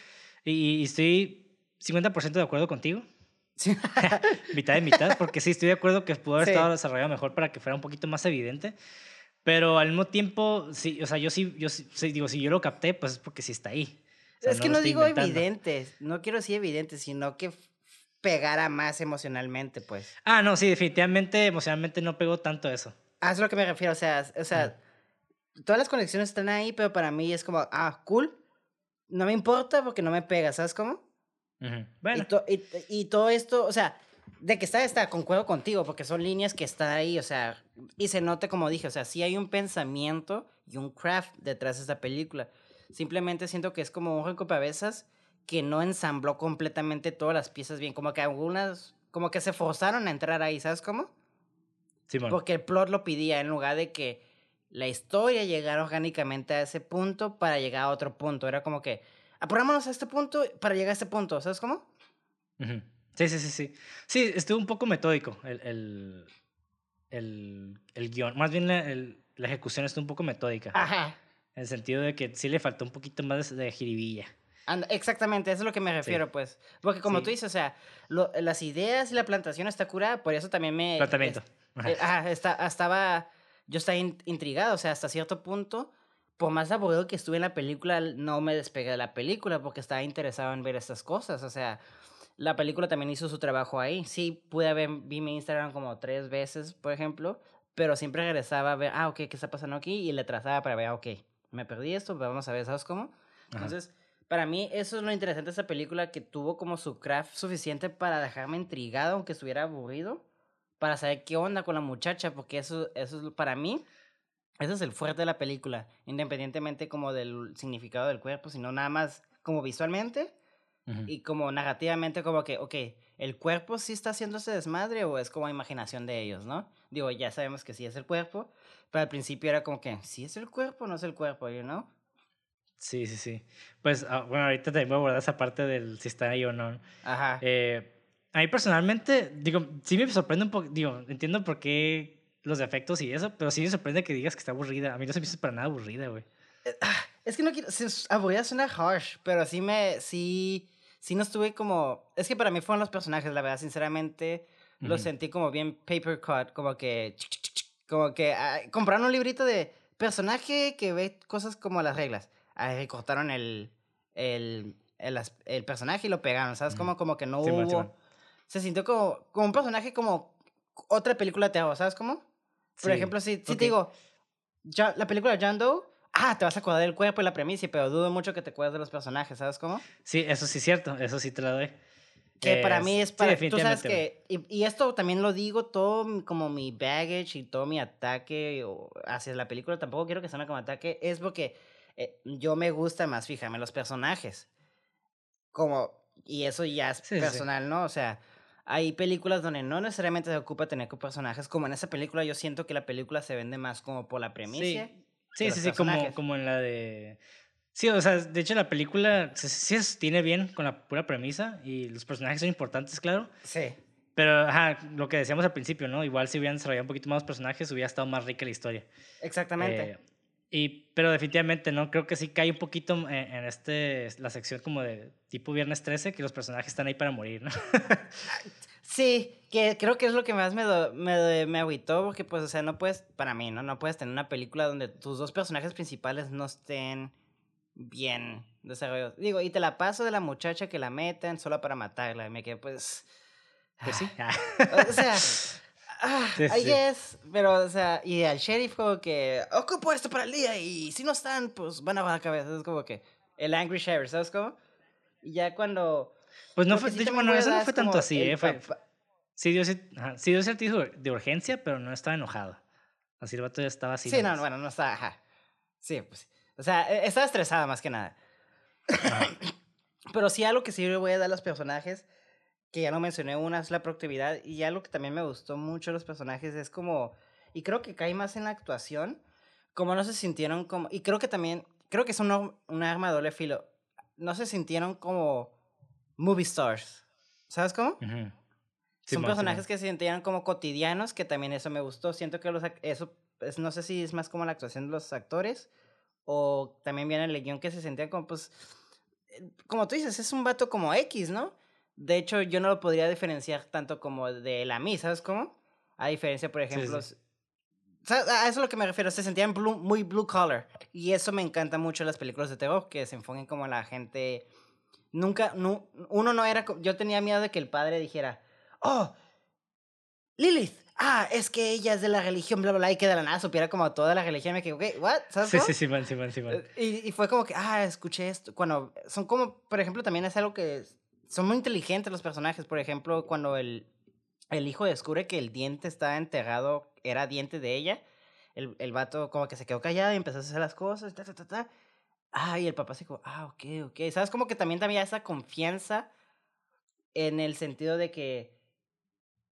Y, y estoy 50% de acuerdo contigo. mitad de mitad, porque sí, estoy de acuerdo que pudo haber estado desarrollado mejor para que fuera un poquito más evidente. Pero al mismo tiempo, sí, o sea, yo sí, yo sí, digo, si yo lo capté, pues es porque sí está ahí. es que no digo evidente, no quiero decir evidente, sino que pegara más emocionalmente, pues. Ah, no, sí, definitivamente emocionalmente no pegó tanto eso. Ah, es lo que me refiero, o sea, o sea, todas las conexiones están ahí, pero para mí es como, ah, cool, no me importa porque no me pega, ¿sabes cómo? Bueno. Y, todo esto, o sea, de que está, está, concuerdo contigo, porque son líneas que están ahí, o sea, y se nota como dije, o sea, sí hay un pensamiento y un craft detrás de esta película. Simplemente siento que es como un rompecabezas que no ensambló completamente todas las piezas bien, como que algunas, como que se forzaron a entrar ahí, ¿sabes cómo? Porque el plot lo pedía en lugar de que la historia llegara orgánicamente a ese punto para llegar a otro punto. Era como que, apurámonos a este punto para llegar a este punto, ¿sabes cómo? Sí, sí, sí, sí. Sí, estuvo un poco metódico el, el, el, el guion. Más bien la, la, ejecución estuvo un poco metódica. Ajá. En el sentido de que sí le faltó un poquito más de, jiribilla. exactamente, eso es lo que me refiero, pues. Porque como tú dices, o sea, lo, las ideas y la plantación está curada, por eso también me... Tratamiento. Eh, ajá, está, estaba... Yo estaba intrigado, o sea, hasta cierto punto por más aburrido que estuve en la película, no me despegué de la película porque estaba interesado en ver estas cosas. O sea, la película también hizo su trabajo ahí. Sí, pude ver, vi mi Instagram como tres veces, por ejemplo, pero siempre regresaba a ver, ah, ok, ¿qué está pasando aquí? Y le trazaba para ver, ah, ok, me perdí esto, pero vamos a ver, ¿sabes cómo? Entonces, para mí eso es lo interesante de esta película, que tuvo como su craft suficiente para dejarme intrigado, aunque estuviera aburrido, para saber qué onda con la muchacha, porque eso, eso es para mí ese es el fuerte de la película, independientemente como del significado del cuerpo, sino nada más como visualmente y como narrativamente como que, ok, ¿el cuerpo sí está haciendo ese desmadre o es como imaginación de ellos, no? Digo, ya sabemos que sí es el cuerpo, pero al principio era como que, ¿sí es el cuerpo o no es el cuerpo, you know? Sí, sí, sí. Pues, ah, bueno, ahorita te voy a abordar esa parte del si está ahí o no. Ajá. Eh, a mí personalmente, digo, sí me sorprende un poco, digo, entiendo por qué los efectos y eso, pero sí me sorprende que digas que está aburrida. A mí no se me hizo para nada aburrida, güey. Eh, ah, es que no quiero. Aburrida suena harsh, pero sí me. Sí. Sí no estuve como. Es que para mí fueron los personajes, la verdad, sinceramente. Los sentí como bien paper cut, como que. Como que. Ah, compraron un librito de personaje que ve cosas como las reglas. Ahí recortaron el. El, el, el, personaje y lo pegaron, ¿sabes? Como, como que no hubo. Se sintió como, como un personaje como otra película te hago, ¿sabes cómo? Por ejemplo, si, si te digo, ya, la película John Doe, ah, te vas a acordar del cuerpo y la premisa, pero dudo mucho que te acuerdes de los personajes, ¿sabes cómo? Sí, eso sí es cierto, eso sí te lo doy. Que para mí es para... tú sabes que... Y, esto también lo digo, todo como mi baggage y todo mi ataque hacia la película, tampoco quiero que suene como ataque, es porque eh, yo me gusta más, fíjame, los personajes. Como... Y eso ya es personal, ¿no? O sea, hay películas donde no necesariamente se ocupa tener personajes, como en esa película yo siento que la película se vende más como por la premisa. Sí, sí, sí, como, como en la de... Sí, o sea, de hecho la película sí tiene bien con la pura premisa y los personajes son importantes, claro. Sí. Pero, ajá, lo que decíamos al principio, ¿no? Igual si hubieran desarrollado un poquito más personajes, hubiera estado más rica la historia. Exactamente. Eh, y, pero definitivamente, ¿no? Creo que sí cae un poquito en, en, este, la sección como de tipo Viernes 13, que los personajes están ahí para morir, ¿no? sí, que creo que es lo que más me, me, me agüitó, porque pues, o sea, no puedes, para mí, ¿no? No puedes tener una película donde tus dos personajes principales no estén bien desarrollados. Digo, y te la paso de la muchacha que la meten solo para matarla, y me quedé pues... Pues sí. o sea... Ah, ahí es, pero, o sea, y al sheriff como que, ocupo esto para el día y si no están, pues van a bajar cabeza. Es como que el angry sheriff, ¿sabes cómo? Y ya cuando, Pues no fue, sí de hecho, bueno, eso no fue tanto así, ¿eh? Fue, sí, dio, ajá, sí dio ese tipo de urgencia, pero no estaba enojado. Así el vato ya estaba así. Sí, no, bueno, no está. Ajá. Sí, pues. O sea, e- estaba estresada más que nada. Ajá. Pero sí, algo que sí le voy a dar a los personajes, que ya no mencioné una, es la productividad. Y algo que también me gustó mucho de los personajes es como. Y creo que cae más en la actuación. Como no se sintieron como. Y creo que también. Creo que es un, un arma de doble filo. No se sintieron como. Movie stars. ¿Sabes cómo? Ujú. Son Simón, personajes Simón. que se sentían como cotidianos, que también eso me gustó. Siento que los, eso, es- no sé si es más como la actuación de los actores, o también viene el guion que se sentían como, pues, eh, como tú dices, es un vato como X, ¿no? De hecho, yo no lo podría diferenciar tanto como de la mí, ¿sabes cómo? A diferencia, por sí. ejemplo, a eso es lo que me refiero, se sentían blue- muy blue collar. Y eso me encanta mucho en las películas de terror, que se enfoquen como la gente... Nunca, nu- uno no era, yo tenía miedo de que el padre dijera, oh, Lilith, ah, es que ella es de la religión, bla, bla, bla, y que de la nada supiera como toda la religión, me equivoqué, what, ¿sabes Sí, cómo? sí, Simón, Simón, Simón. Eh, Y, y fue como que, ah, escuché esto. Cuando son como, por ejemplo, también es algo que son muy inteligentes los personajes. Por ejemplo, cuando el, el hijo descubre que el diente está enterrado, era diente de ella, el, el vato como que se quedó callado y empezó a hacer las cosas, ta, ta, ta, ta. Ah, y el papá se como, ah, ok, ok. ¿Sabes? Como que también había esa confianza en el sentido de que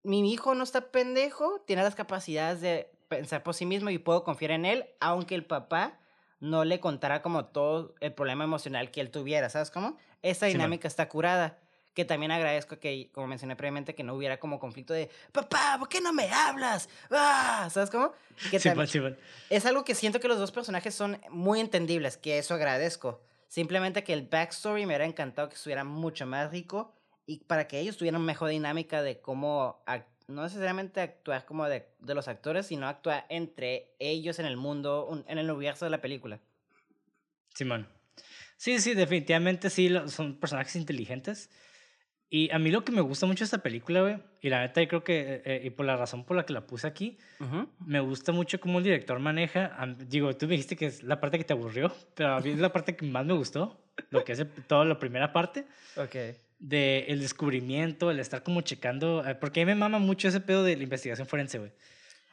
mi hijo no está pendejo, tiene las capacidades de pensar por sí mismo y puedo confiar en él, aunque el papá no le contara como todo el problema emocional que él tuviera, ¿sabes cómo? Esa dinámica está curada. Que también agradezco que, como mencioné previamente, que no hubiera como conflicto de, papá, ¿por qué no me hablas? ¡Ah! ¿Sabes cómo? Que Simón, también- Simón. es algo que siento que los dos personajes son muy entendibles, que eso agradezco. Simplemente que el backstory me hubiera encantado que estuviera mucho más rico y para que ellos tuvieran mejor dinámica de cómo, no necesariamente actuar como de, de los actores, sino actuar entre ellos en el mundo, un- en el universo de la película. Simón. Sí, sí, definitivamente sí, son personajes inteligentes. Y a mí lo que me gusta mucho de esta película, güey, y la neta yo creo que, eh, eh, y por la razón por la que la puse aquí, me gusta mucho cómo el director maneja, digo, tú me dijiste que es la parte que te aburrió, pero a mí es la parte que más me gustó, lo que es el- toda la primera parte, Ok. de el descubrimiento, el estar como checando, eh, porque a mí me mama mucho ese pedo de la investigación forense, güey.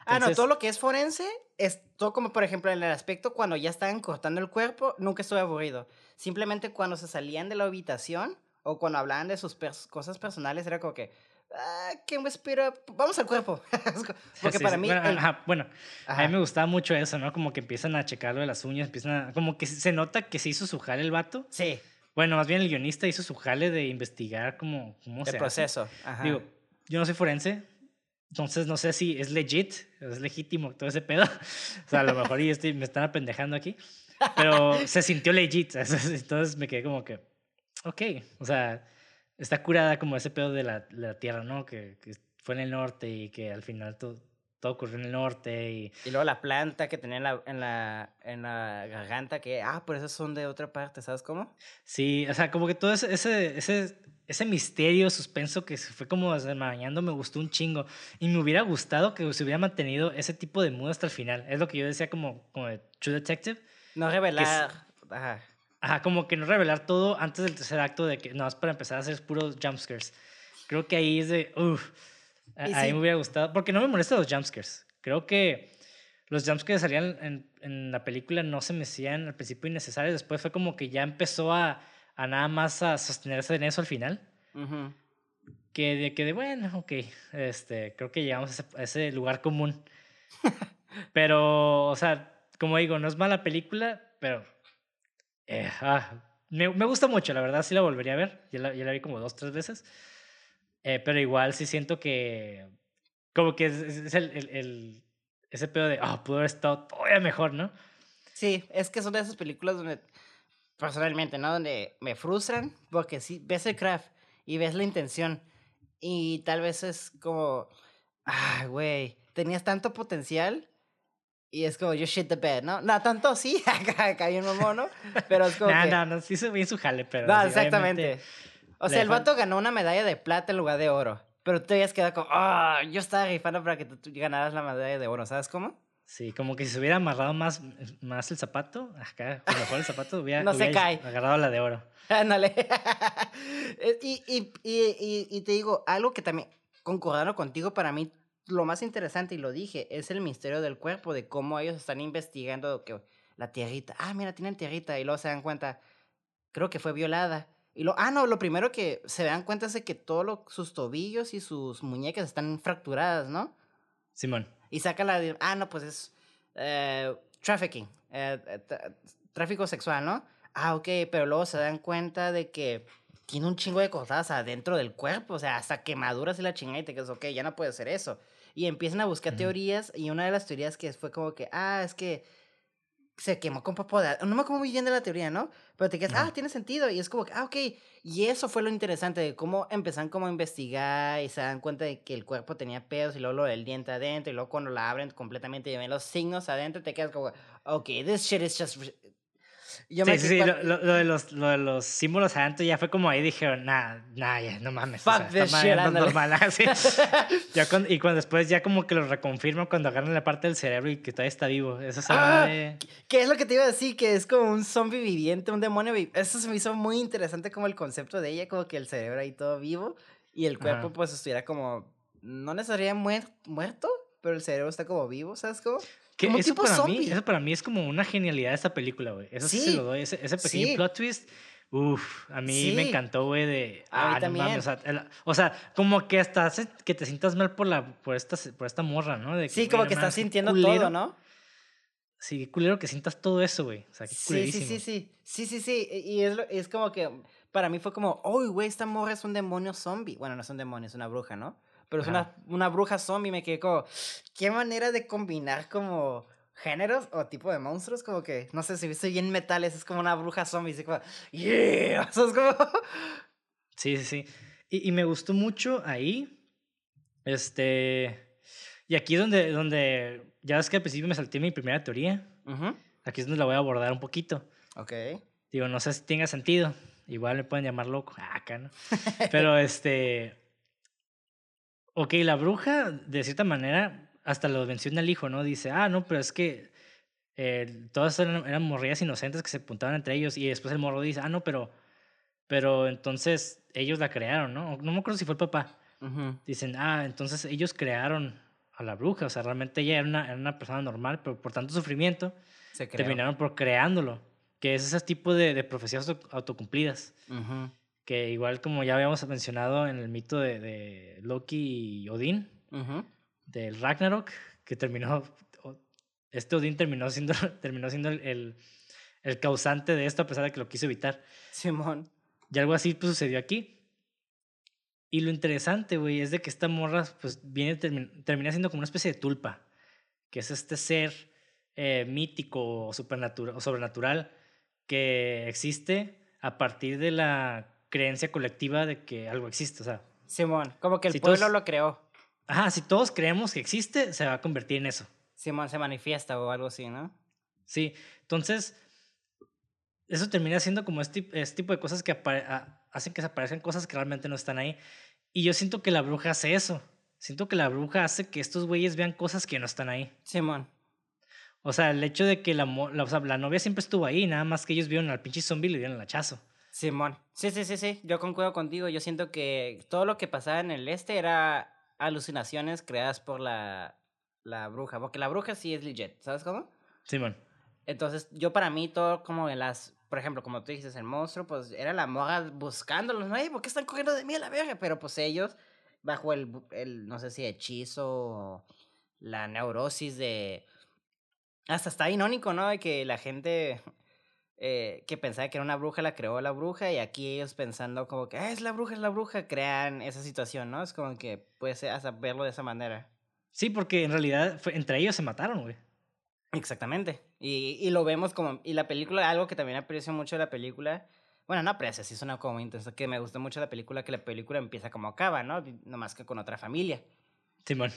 Ah, no, todo lo que es forense, es todo como por ejemplo en el aspecto cuando ya estaban cortando el cuerpo, nunca estuve aburrido. Simplemente cuando se salían de la habitación o cuando hablaban de sus pers- cosas personales, era como que, ah, ¿qué me espera? Vamos al cuerpo. Porque Sí, para mí... Bueno, el- ajá, bueno, a Ajá. mí me gustaba mucho eso, ¿no? Como que empiezan a checar lo de las uñas, empiezan a... Como que se nota que se hizo su jale el vato. Sí, Bueno, más bien el guionista hizo su jale de investigar cómo, cómo se el hace. proceso. Ajá. Digo, yo no soy forense, entonces no sé si es legit, es legítimo todo ese pedo. O sea, a lo mejor y estoy, me están apendejando aquí, pero se sintió legit. Entonces me quedé como que, ok, o sea, está curada como ese pedo de la, la tierra, ¿no? Que, que fue en el norte y que al final todo, todo ocurrió en el norte y Y luego la planta que tenía en la, en la, en la garganta, que, ah, por eso son de otra parte, ¿sabes cómo? Sí, o sea, como que todo ese, ese, ese, ese misterio, suspenso que se fue como desmañando me gustó un chingo. Y me hubiera gustado que se hubiera mantenido ese tipo de mood hasta el final. Es lo que yo decía como, como de True Detective. No revelar. Ajá. Ajá, como que no revelar todo antes del tercer acto de que no, es para empezar a hacer puros jumpscares. Creo que ahí es de, uff, a, Y a mí sí. me hubiera gustado, porque no me molestan los jumpscares. Creo que los jumpscares salían en, en la película no se me hacían al principio innecesarios, después fue como que ya empezó a, a nada más a sostenerse en eso al final. Ujú. Que de, que de bueno, ok, este, creo que llegamos a ese, a ese lugar común. pero, o sea, como digo, no es mala película, pero eh, ah, me, gusta mucho, la verdad, sí la volvería a ver. Ya la, vi como dos, tres veces. Eh, pero igual sí siento que, como que es, el, ese pedo de, ah, pudo haber estado todavía mejor, ¿no? Sí, es que son de esas películas donde, personalmente, ¿no? Donde me frustran porque sí, ves el craft y ves la intención y tal vez es como, ah, güey, tenías tanto potencial y es como, you shit the bed, ¿no? No, tanto sí, acá caí en un mono, pero es como No, que... no, no, sí bien su jale, pero. No, exactamente. O sea, el vato ganó una medalla de plata en lugar de oro. Pero tú te habías quedado como, ah, yo estaba rifando para que tú, tú ganaras la medalla de oro, ¿sabes cómo? Sí, como que si se hubiera amarrado más, más el zapato, acá, mejor el zapato, hubiera, No se hubiera cae. agarrado la de oro. Ándale. Y, y, y, y, y te digo, algo que también, concordando contigo, para mí lo más interesante, y lo dije, es el misterio del cuerpo, de cómo ellos están investigando que la tierrita, ah, mira, tienen tierrita, y luego se dan cuenta, creo que fue violada. Y lo, ah, no, lo primero que se dan cuenta es de que todos sus tobillos y sus muñecas están fracturadas, ¿no? Simón. Y saca la ah, no, pues es eh, trafficking, eh, eh, tráfico sexual, ¿no? Ah, ok, pero luego se dan cuenta de que tiene un chingo de cosas adentro del cuerpo, o sea, hasta quemaduras y la chingada y te quedas, ok, ya no puede ser eso. Y empiezan a buscar teorías y una de las teorías que fue como que, ah, es que se quemó con papo de... No me acuerdo muy bien de la teoría, ¿no? Pero te quedas, ah, tiene sentido. Y es como que, ah, ok. Y eso fue lo interesante de cómo empezaron como a investigar y se dan cuenta de que el cuerpo tenía pedos y luego lo del diente adentro y luego cuando la abren completamente y ven los signos adentro te quedas como, ok, this shit is just... re-". Yo Sí, me sí, sí, lo, lo- de los, lo de los símbolos adentro ya fue como ahí dijeron, nah, nah, ya, no mames. o Fuck sea, this shit, normal, así. Ya cuando- y cuando después ya como que lo reconfirman cuando agarran la parte del cerebro y que todavía está vivo. Eso se Ah, de... ¿Qué es lo que te iba a decir? Que es como un zombie viviente, un demonio viviente. Eso se me hizo muy interesante como el concepto de ella, como que el cerebro ahí todo vivo y el cuerpo Ajá. pues estuviera como, no necesariamente muer- muerto, pero el cerebro está como vivo, ¿sabes cómo? Que Como eso tipo para zombie. mí, eso para mí es como una genialidad de esta película, güey. Eso sí, se Sí. lo doy. Ese, ese pequeño Sí. plot twist, uff, a mí me Sí. encantó, güey, de... Ah, no también. mames, o, sea, el- o sea, como que hasta hace que te sientas mal por, la, por, esta, por esta morra, ¿no? De Sí, güey, como que estás sintiendo culero. todo, ¿no? Sí, qué culero que sientas todo eso, güey. O sea, qué Sí, sí, sí, sí, sí, sí, sí, y es, es como que, para mí fue como, uy, güey, esta morra es un demonio zombie. Bueno, no es un demonio, es una bruja, ¿no? Pero es una, una bruja zombie, me quedé como, qué manera de combinar como géneros o tipo de monstruos, como que, no sé, si viste bien metales, es como una bruja zombie, así como, yeah, o sea, es como, Sí, sí, sí. Y, y me gustó mucho ahí. Este. Y aquí es donde, donde. Ya ves que al principio me salté mi primera teoría. Ujú, Aquí es donde la voy a abordar un poquito. ok, Digo, no sé si tenga sentido. Igual me pueden llamar loco. Ah, acá, ¿no? Pero este. Ok, la bruja, de cierta manera, hasta lo menciona el hijo, ¿no? Dice, ah, no, pero es que. eh, todas eran, eran morrillas inocentes que se apuntaban entre ellos. Y después el morro dice, ah, no, pero. Pero entonces ellos la crearon, ¿no? No me acuerdo si fue el papá. ujú, Dicen, ah, entonces ellos crearon a la bruja. O sea, realmente ella era una, era una persona normal, pero por tanto sufrimiento, se terminaron por creándolo. Que es ese tipo de, de profecías auto- autocumplidas. Ujú, Que igual como ya habíamos mencionado en el mito de, de Loki y Odín, del Ragnarok, que terminó, este Odín terminó siendo, terminó siendo el, el, el causante de esto a pesar de que lo quiso evitar. Simón, Y algo así pues, sucedió aquí. Y lo interesante, güey, es de que esta morra pues viene, termi- termina siendo como una especie de tulpa, que es este ser eh, mítico o, supernatural, o sobrenatural que existe a partir de la creencia colectiva de que algo existe. O sea, Simón, como que el Si pueblo todos- lo creó. ajá, si todos creemos que existe, se va a convertir en eso. Simón se manifiesta o algo así, ¿no? Sí, entonces, eso termina siendo como este, este tipo de cosas que a- hacen que se aparezcan cosas que realmente no están ahí. Y yo siento que la bruja hace eso. Siento que la bruja hace que estos güeyes vean cosas que no están ahí. Simón. O sea, el hecho de que la, o sea, la novia siempre estuvo ahí, nada más que ellos vieron al pinche zombie y le dieron el hachazo. Simón. Sí, sí, sí, sí. Yo concuerdo contigo. Yo siento que todo lo que pasaba en el este era alucinaciones creadas por la, la bruja. Porque la bruja sí es legit, ¿sabes cómo? Simón. Entonces, yo para mí todo como en las... Por ejemplo, como tú dices, el monstruo, pues era la morra buscándolos, ¿no? ¿por qué están corriendo de mí a la verga? Pero pues ellos, bajo el, el no sé si hechizo o la neurosis de... Hasta está irónico, ¿no? De que la gente eh, que pensaba que era una bruja la creó la bruja y aquí ellos pensando como que "Ah, es la bruja, es la bruja, crean esa situación, ¿no? Es como que puede ser hasta verlo de esa manera. Sí, porque en realidad fue- entre ellos se mataron, güey. Exactamente. Y, y lo vemos como... Y la película, algo que también aprecio mucho de la película... Bueno, no aprecio, sí suena como intenso, que me gustó mucho la película, que la película empieza como acaba, ¿no? Nomás que con otra familia. Simón.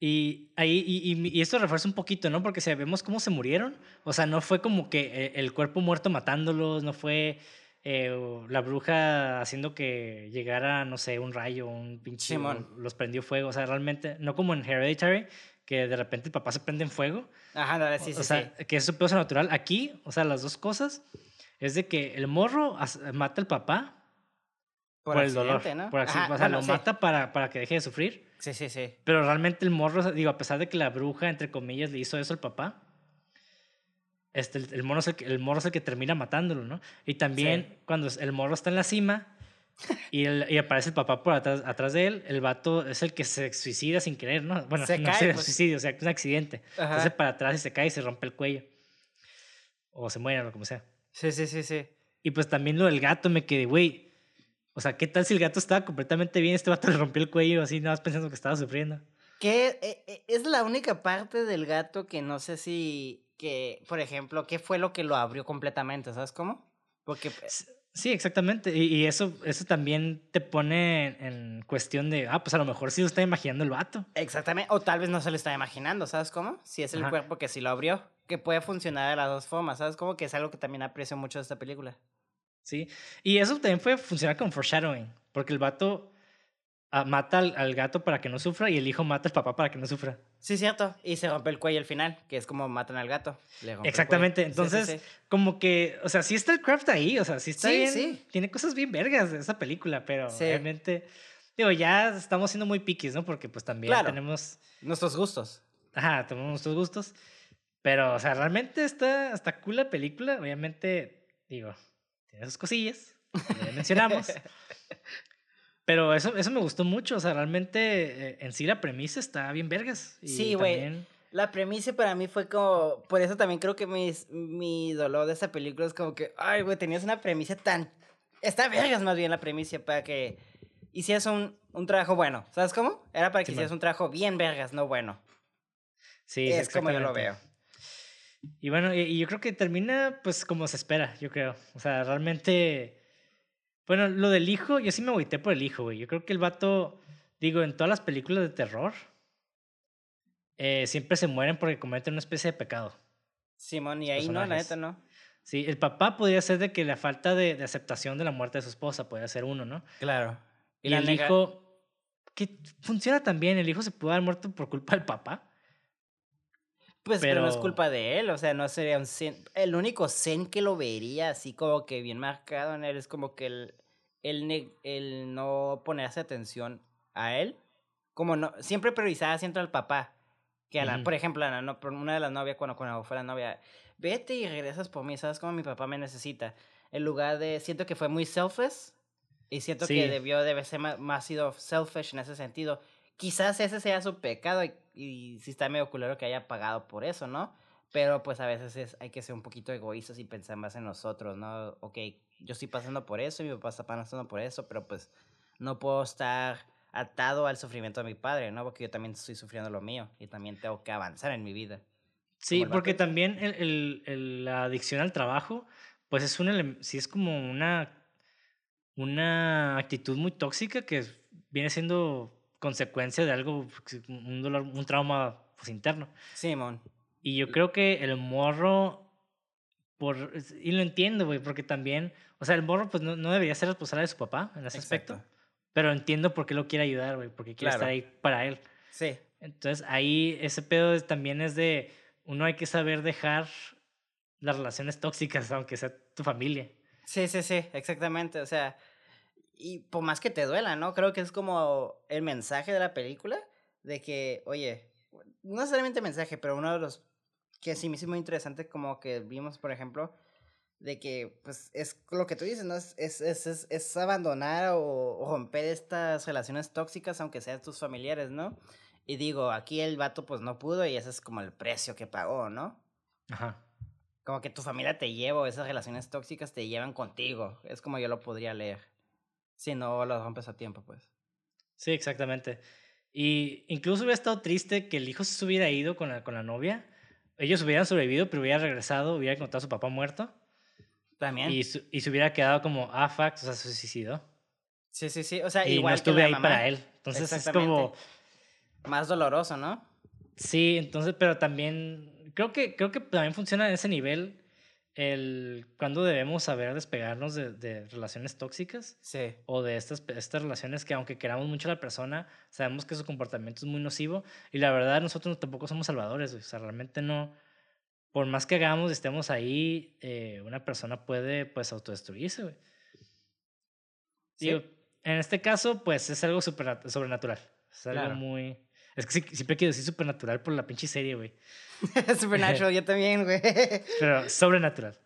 Y ahí, y, y- esto refuerza un poquito, ¿no? Porque si vemos cómo se murieron, o sea, no fue como que eh, el cuerpo muerto matándolos, no fue eh, o la bruja haciendo que llegara, no sé, un rayo, un pinche, Simón. o los prendió fuego, o sea, realmente, no como en Hereditary, que de repente el papá se prende en fuego. Ajá, no, sí, o sí, sea, sí. que es su peso natural. Aquí, o sea, las dos cosas es de que el morro mata al papá por, el dolor. ¿no? Por accidente. Ajá, o sea, lo sí. mata para, para que deje de sufrir. Sí, sí, sí. Pero realmente el morro, digo, a pesar de que la bruja, entre comillas, le hizo eso al papá, este, el, el, morro es el, el morro es el que termina matándolo, ¿no? Y también Sí. cuando es- el morro está en la cima y, el- y aparece el papá por atrás, atrás de él, el vato es el que se suicida sin querer, ¿no? Bueno, Se no cae, se pues. suicidio, o sea, es un accidente. Ajá. Entonces para atrás y se cae y se rompe el cuello. O se muere o como sea. Sí, sí, sí, sí. Y pues también lo del gato me quedé, güey. O sea, ¿qué tal si el gato estaba completamente bien? Este vato le rompió el cuello así, nada más pensando que estaba sufriendo. Que eh, eh, es la única parte del gato que no sé si, que, por ejemplo, ¿qué fue lo que lo abrió completamente? ¿Sabes cómo? Porque, eh, Sí, exactamente. Y, y eso, eso también te pone en, en cuestión de, ah, pues a lo mejor sí lo está imaginando el vato. exactamente, o tal vez no se lo está imaginando, ¿sabes cómo? Si es el Ajá. cuerpo que sí lo abrió, que puede funcionar de las dos formas, ¿sabes cómo? Que es algo que también aprecio mucho de esta película. Sí. Y eso también puede funcionar con foreshadowing. Porque el vato ah, mata al, al gato para que no sufra y el hijo mata al papá para que no sufra. Sí, cierto, y se rompe el cuello al final, que es como matan al gato. le Exactamente. cuello. Sí, sí, Entonces, sí. como que, o sea, sí está el craft ahí. O sea, sí está Sí, bien. sí. Tiene cosas bien vergas de esa película, pero realmente. Digo, ya estamos siendo muy piquis, ¿no? Porque pues también Claro. tenemos. Nuestros gustos. Ajá, tenemos nuestros gustos. Pero, o sea, realmente está, está cool la película. Obviamente, digo, tiene sus cosillas. ya mencionamos. Pero eso, eso me gustó mucho. O sea, realmente eh, en sí la premisa está bien vergas. Y Sí, güey. también- La premisa para mí fue como. Por eso también creo que mis, mi dolor de esa película es como que. Ay, güey, tenías una premisa tan. Está vergas más bien la premisa para que hicieras un, un trabajo bueno. ¿Sabes cómo? Era para que Sí, hicieras man. un trabajo bien vergas, no bueno. Sí, es como yo lo veo. Y bueno, y, y yo creo que termina pues como se espera, yo creo. O sea, realmente... Bueno, lo del hijo, yo sí me agüité por el hijo, güey. Yo creo que el vato, digo, en todas las películas de terror, eh, siempre se mueren porque cometen una especie de pecado. Simón, y ahí no, la neta no. Sí, el papá podría ser de que la falta de, de aceptación de la muerte de su esposa podría ser uno, ¿no? Claro. Y, el nega- hijo, que funciona también, el hijo se pudo haber muerto por culpa del papá. Pues, pero... no es pero- culpa de él, o sea, no sería un zen. El único zen que lo vería así como que bien marcado en él es como que el, el, ne- el no ponerse atención a él. Como no, siempre priorizaba siempre al papá. Que a la, Ujú. por ejemplo, a la una de las novias, cuando, cuando fue la novia, vete y regresas por mí, ¿sabes cómo mi papá me necesita? En lugar de, siento que fue muy selfless y siento Sí. que debió de ser más, más sido selfish en ese sentido. Quizás ese sea su pecado y, y sí está medio culero que haya pagado por eso, ¿no? Pero pues a veces es, hay que ser un poquito egoístas y pensar más en nosotros, ¿no? Ok, yo estoy pasando por eso y mi papá está pasando por eso, pero pues no puedo estar atado al sufrimiento de mi padre, ¿no? Porque yo también estoy sufriendo lo mío y también tengo que avanzar en mi vida. Sí, porque vato. también el, el- el- la adicción al trabajo, pues es un sí es como una, una actitud muy tóxica que viene siendo consecuencia de algo, pues, un dolor, un trauma pues, interno. Simón. Y yo creo que el morro, por, y lo entiendo, güey, porque también, o sea, el morro pues no, no debería ser responsable de su papá en ese aspecto, Exacto. pero entiendo por qué lo quiere ayudar, güey, porque quiere estar ahí para él. Sí. Entonces ahí ese pedo también es de, uno hay que saber dejar las relaciones tóxicas, aunque sea tu familia. Sí, sí, sí, exactamente. O sea, y por más que te duela, ¿no? Creo que es como el mensaje de la película de que, oye, no necesariamente mensaje, pero uno de los que sí me hizo muy interesante, como que vimos, por ejemplo, de que, pues, es lo que tú dices, ¿no? Es, es, es, es, es abandonar o, o romper estas relaciones tóxicas, aunque sean tus familiares, ¿no? Y digo, aquí el vato, pues, no pudo y ese es como el precio que pagó, ¿no? Ajá. Como que tu familia te lleva esas relaciones tóxicas te llevan contigo. Es como yo lo podría leer. Si no lo rompes a tiempo, pues. Sí, exactamente. Y incluso hubiera estado triste que el hijo se hubiera ido con la, con la novia. Ellos hubieran sobrevivido, pero hubiera regresado, hubiera encontrado a su papá muerto. También. Y, su- y se hubiera quedado como, ah, fuck, o sea, se suicidó. Sí, sí, sí. O sea, y igual no estuve que la ahí mamá. para él. Entonces es como, Más doloroso, ¿no? sí, entonces, pero también, creo que, creo que también funciona en ese nivel el cuándo debemos saber despegarnos de, de relaciones tóxicas Sí. o de estas, estas relaciones que aunque queramos mucho a la persona, sabemos que su comportamiento es muy nocivo y la verdad nosotros tampoco somos salvadores, o sea, realmente no, por más que hagamos, estemos ahí, eh, una persona puede pues autodestruirse, güey. Sí. Digo, en este caso, pues es algo supernat- sobrenatural. Es algo Claro. muy... Es que siempre quiero decir supernatural por la pinche serie, güey. Supernatural, yo también, güey. Pero sobrenatural.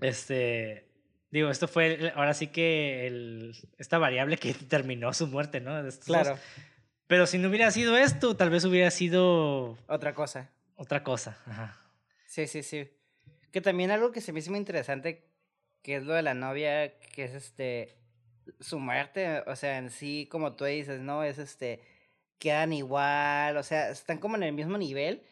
Este. Digo, esto fue el- ahora sí que el, esta variable que determinó su muerte, ¿no? Dos. Claro, Pero si no hubiera sido esto, tal vez hubiera sido otra cosa. otra cosa. Ajá. Sí, sí, sí. Que también algo que se me hizo muy interesante, que es lo de la novia, que es este, su muerte, o sea, en sí, como tú dices, ¿no? Es este, quedan igual, o sea, están como en el mismo nivel,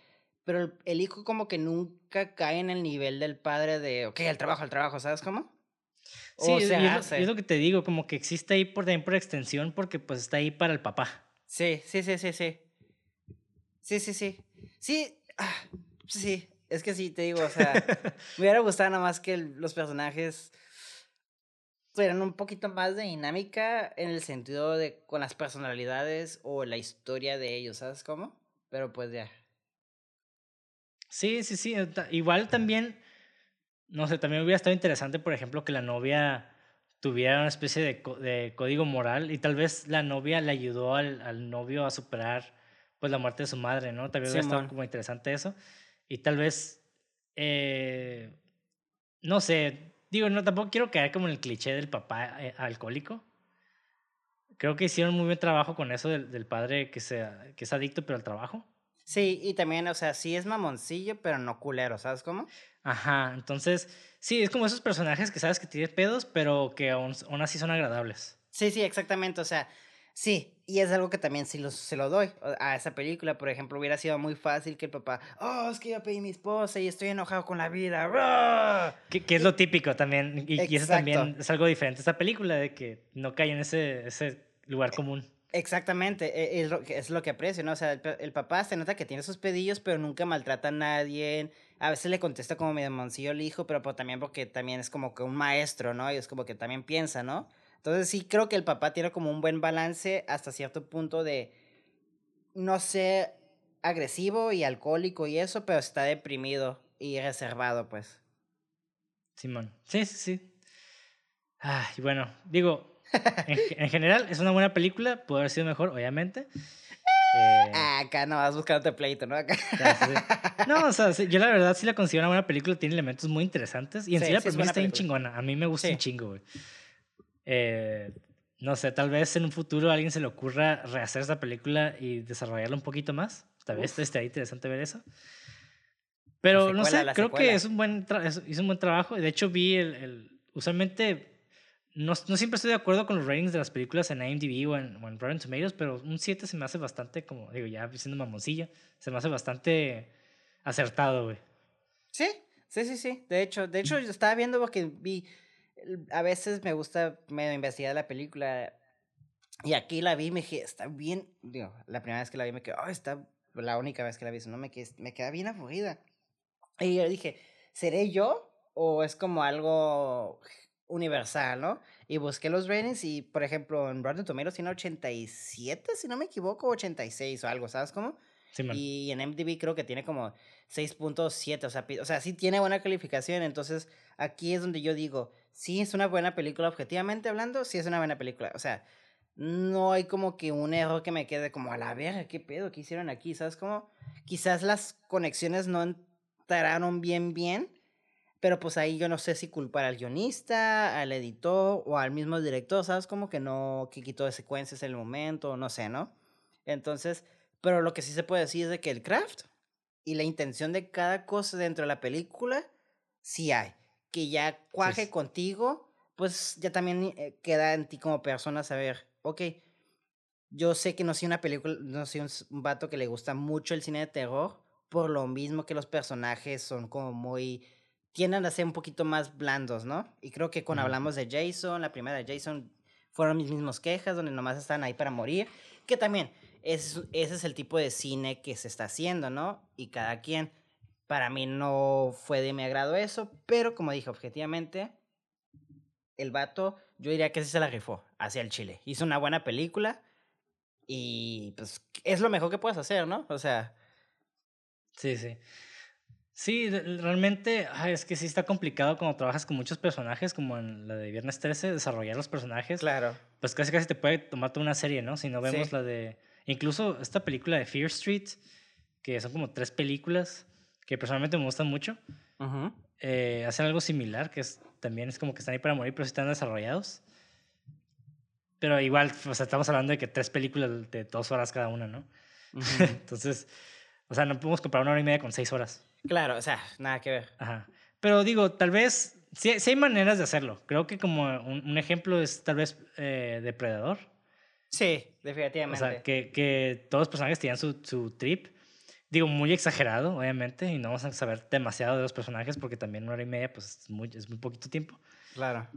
pero el, el hijo como que nunca cae en el nivel del padre de, ok, el trabajo, el trabajo, ¿sabes cómo? Sí, O y es, lo, es que te digo, como que existe ahí por, también por extensión, porque pues está ahí para el papá. Sí, sí, sí, sí, sí. Sí, sí, sí. Sí, ah, sí. Es que sí, te digo, o sea, me hubiera gustado nada más que el- los personajes tuvieran un poquito más de dinámica en el sentido de con las personalidades o la historia de ellos, ¿sabes cómo? Pero pues ya. Sí, sí, sí. eh, Igual también, no sé, también hubiera estado interesante, por ejemplo, que la novia tuviera una especie de, de código moral y tal vez la novia le ayudó al, al novio a superar pues la muerte de su madre, ¿no? Vez hubiera estado Simón. como interesante eso. Y tal vez, eh, no sé, digo, no, tampoco quiero caer como en el cliché del papá eh, alcohólico. Creo que hicieron muy buen trabajo con eso del, del padre que, sea, que es adicto pero al trabajo. Sí, y también, o sea, sí es mamoncillo, pero no culero, ¿sabes cómo? Ajá, entonces, sí, es como esos personajes que sabes que tienen pedos, pero que aún, aún así son agradables. Sí, sí, exactamente. O sea, sí, y es algo que también sí lo, se lo doy a esa película. Por ejemplo, hubiera sido muy fácil que el papá, oh, es que yo pedí mi esposa y estoy enojado con la vida. ¡ah!". Que, que es lo típico también, y, y eso también es algo diferente esta película, de que no cae en ese, ese lugar común. Exactamente, e- es lo, que- aprecio, ¿no? O sea, el, el papá se nota que tiene sus pedillos, pero nunca maltrata a nadie. A veces le contesta como medio mancillo el hijo, pero pues también porque también es como que un maestro, ¿no? Y es como que también piensa, ¿no? Entonces sí creo que el papá tiene como un buen balance hasta cierto punto de no ser agresivo y alcohólico y eso, pero está deprimido y reservado, pues. Simón. Sí, sí, sí. Ah, y bueno, digo, en, ge- en general es una buena película, pudo haber sido mejor, obviamente. Eh, Ah, acá no vas buscándote pleito, ¿no? Acá. No, o sea, sí, yo la verdad sí la considero una buena película, tiene elementos muy interesantes y en Sí, sí la premisa está bien chingona. A mí me gusta un chingo, güey. Eh, no sé, tal vez en un futuro a alguien se le ocurra rehacer esa película y desarrollarla un poquito más. Tal vez estaría interesante ver eso. Pero no sé, creo que es un buen es- hizo un buen trabajo. De hecho, vi el. el- usualmente. No, no siempre estoy de acuerdo con los ratings de las películas en IMDb o en, o en Rotten Tomatoes, pero un 7 se me hace bastante, como digo, ya siendo mamoncilla, se me hace bastante acertado, güey. Sí, sí, sí, sí. De hecho, de hecho, yo estaba viendo porque vi. A veces me gusta medio investigar la película. Y aquí la vi y me dije, está bien. Digo, la primera vez que la vi me quedé, oh, está. La única vez que la vi, no me, quedé, me queda bien aburrida. Y yo dije, ¿seré yo? ¿O es como algo universal, no? Y busqué los ratings y, por ejemplo, en Rotten Tomatoes tiene 87, si no me equivoco, 86 o algo, ¿sabes cómo? Simón. Y en MDB creo que tiene como 6.7, o sea, o sea, sí tiene buena calificación, entonces aquí es donde yo digo, sí es una buena película, objetivamente hablando, sí es una buena película, o sea, no hay como que un error que me quede como a la verga, qué pedo, qué hicieron aquí, ¿sabes cómo? Quizás las conexiones no entraron bien, bien, pero pues ahí yo no sé si culpar al guionista, al editor o al mismo director, ¿sabes? Como que no, que quitó de secuencias en el momento, no sé, ¿no? Entonces, pero lo que sí se puede decir es que el craft y la intención de cada cosa dentro de la película, sí hay. Que ya cuaje contigo, pues ya también eh, queda en ti como persona saber, ok, yo sé que no soy una película, no soy un, vato que le gusta mucho el cine de terror, por lo mismo que los personajes son como muy, tienden a ser un poquito más blandos, ¿no? Y creo que cuando hablamos de Jason, la primera de Jason, fueron mis mismos quejas, donde nomás están ahí para morir, que también es, ese es el tipo de cine que se está haciendo, ¿no? Y cada quien. Para mí no fue de mi agrado eso, pero como dije, objetivamente, el vato, yo diría que sí se la rifó hacia el Chile. Hizo una buena película y pues es lo mejor que puedes hacer, ¿no? O sea... Sí, sí. Sí, realmente es que sí está complicado cuando trabajas con muchos personajes, como en la de Viernes 13, desarrollar los personajes. Claro. Pues casi casi te puede tomar toda una serie, ¿no? Si no vemos la de... Incluso esta película de Fear Street, que son como tres películas que personalmente me gustan mucho, eh, hacen algo similar, que es, también es como que están ahí para morir, pero sí están desarrollados. Pero igual, o sea, estamos hablando de que tres películas de dos horas cada una, ¿no? Entonces, o sea, no podemos comprar una hora y media con seis horas. Claro, o sea, nada que ver. Ajá. Pero digo, tal vez, sí, hay maneras de hacerlo. Creo que como un, ejemplo es tal vez eh, Depredador. Sí, definitivamente. O sea, que, que todos los personajes tenían su, su trip. Digo, muy exagerado, obviamente, y no vamos a saber demasiado de los personajes porque también una hora y media pues, es, muy, es muy poquito tiempo. Claro.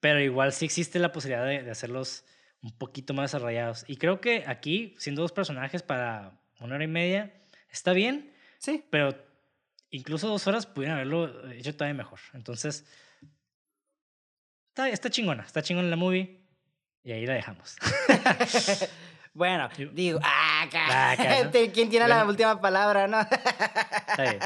Pero igual sí existe la posibilidad de, de hacerlos un poquito más desarrollados. Y creo que aquí, siendo dos personajes para una hora y media, está bien. Sí. Pero incluso dos horas pudieran haberlo hecho todavía mejor. Entonces, está, está chingona, está chingona la movie y ahí la dejamos. bueno, digo, ah, ah ¿quién tiene la última palabra, no? está bien.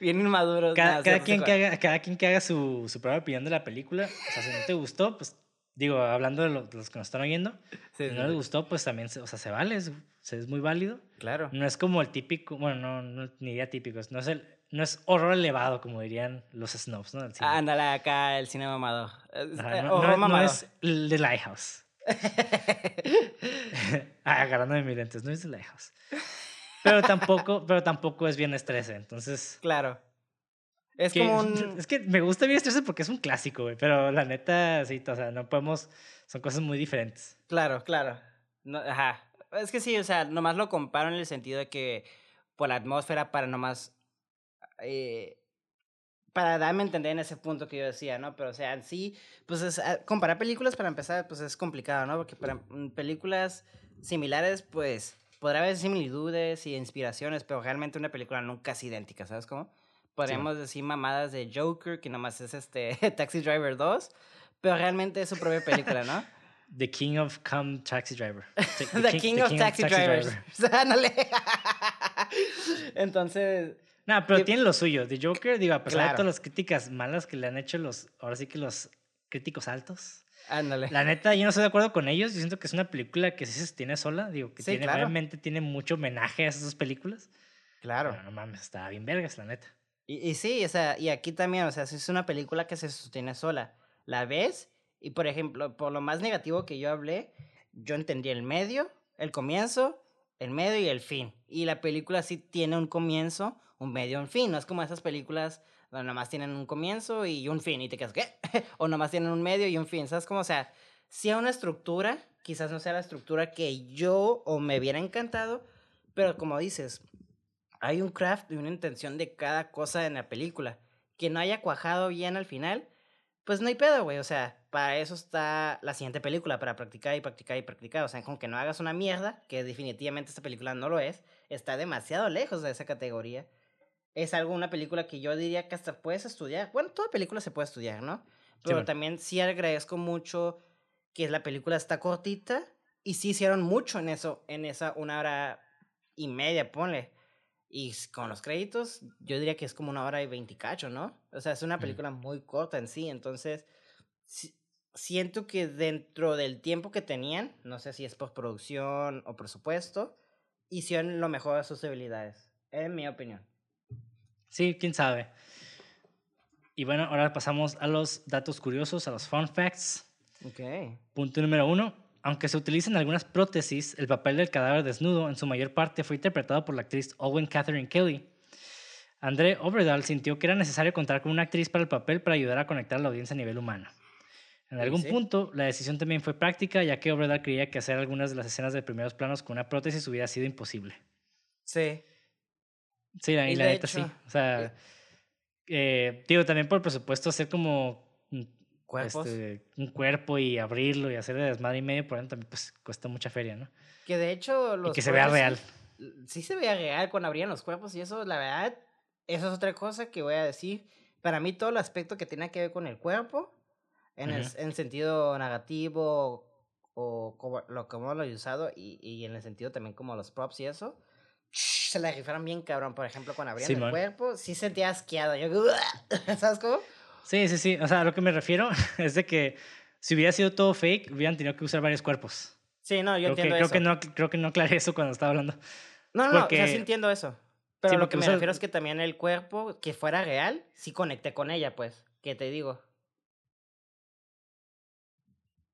Bien inmaduro. Cada, cada quien que haga, cada quien que haga su, su propia opinión de la película. O sea, si no te gustó, pues digo, hablando de, los que nos están oyendo, si no les gustó, pues también, o sea, se vale, es, es, muy válido. Claro. No es como el típico, bueno, no, no ni diría típico, no es el, no es horror elevado, como dirían los snobs, ¿no? Ándale, acá el cine mamado. no, es The Lighthouse. ah, agarrándome mis lentes, no es Lighthouse. Pero tampoco, pero tampoco es bien estrés, entonces... Claro. Es como un... Es que me gusta bien estrés porque es un clásico, güey, pero la neta, sí, o sea, no podemos... Son cosas muy diferentes. Claro, claro. No, ajá. Es que sí, o sea, nomás lo comparo en el sentido de que por la atmósfera para nomás eh, para darme a entender en ese punto que yo decía, ¿no? Pero, o sea, en sí, pues es, ah, comparar películas para empezar, pues es complicado, ¿no? Porque para mm, películas similares, pues podrá haber similitudes y inspiraciones, pero realmente una película nunca es idéntica, ¿sabes cómo? Podríamos decir mamadas de Joker, que nomás es este Taxi Driver 2, pero realmente es su propia película, ¿no? The King of Come Taxi Driver. The, King, of Taxi, Drivers. Entonces, no, pero tiene lo suyo. The Joker, digo, a pesar de todas las críticas malas que le han hecho los, ahora sí que los críticos altos. Ándale. La neta, yo no estoy de acuerdo con ellos. Yo siento que es una película que sí se tiene sola. Digo, que tiene, realmente tiene mucho homenaje a esas películas. Claro. Pero no mames, está bien vergas, la neta. Y, y sí, o sea, y aquí también, o sea, es una película que se sostiene sola. La ves y, por ejemplo, por lo más negativo que yo hablé, yo entendí el medio, el comienzo, el medio y el fin. Y la película sí tiene un comienzo, un medio, un fin. No es como esas películas donde nomás tienen un comienzo y un fin y te quedas, ¿qué? o nomás tienen un medio y un fin. ¿Sabes cómo? O sea, si hay una estructura, quizás no sea la estructura que yo o me hubiera encantado, pero como dices, hay un craft y una intención de cada cosa en la película. Que no haya cuajado bien al final, pues no hay pedo, güey. O sea, para eso está la siguiente película, para practicar y practicar y practicar. O sea, con que no hagas una mierda, que definitivamente esta película no lo es, está demasiado lejos de esa categoría es algo, una película que yo diría que hasta puedes estudiar. Bueno, toda película se puede estudiar, ¿no? Pero también sí agradezco mucho que la película está cortita y sí hicieron mucho en eso, en esa una hora y media, ponle. Y con los créditos, yo diría que es como una hora y veinticacho, ¿no? O sea, es una película muy corta en sí, entonces siento que dentro del tiempo que tenían, no sé si es postproducción o presupuesto, hicieron lo mejor de sus habilidades, en mi opinión. Sí, quién sabe. Y bueno, ahora pasamos a los datos curiosos, a los fun facts. Ok. Punto número uno. Aunque se utilizan algunas prótesis, el papel del cadáver desnudo en su mayor parte fue interpretado por la actriz Owen Catherine Kelly. André Overdahl sintió que era necesario contar con una actriz para el papel para ayudar a conectar a la audiencia a nivel humano. En algún punto, la decisión también fue práctica, ya que Overdahl creía que hacer algunas de las escenas de primeros planos con una prótesis hubiera sido imposible. Sí. Sí, la, y la neta sí. O sea, eh eh, digo, también por presupuesto hacer como este, un cuerpo y abrirlo y hacer de desmadre y medio, por ejemplo, también pues cuesta mucha feria, ¿no? Que de hecho los y que se vea real. Sí, se vea real cuando abrían los cuerpos y eso, la verdad, Eso es otra cosa que voy a decir. Para mí todo el aspecto que tiene que ver con el cuerpo, en, el, Ujú. en sentido negativo o como lo como lo he usado y, y en el sentido también como los props y eso, se la rifaron bien cabrón. Por ejemplo, cuando abrían el Simón. cuerpo, sí sentía asqueado. Yo, ¿sabes cómo? Sí, sí, sí. O sea, a lo que me refiero es de que si hubiera sido todo fake, hubieran tenido que usar varios cuerpos. Sí, no, yo Creo que, entiendo creo, eso. que no, creo que no aclaré eso cuando estaba hablando. No, no, no, o sea, sí porque- entiendo eso. Pero Sí, lo porque que me usa- refiero es que también el cuerpo, que fuera real, sí conecté con ella, pues. ¿Qué te digo?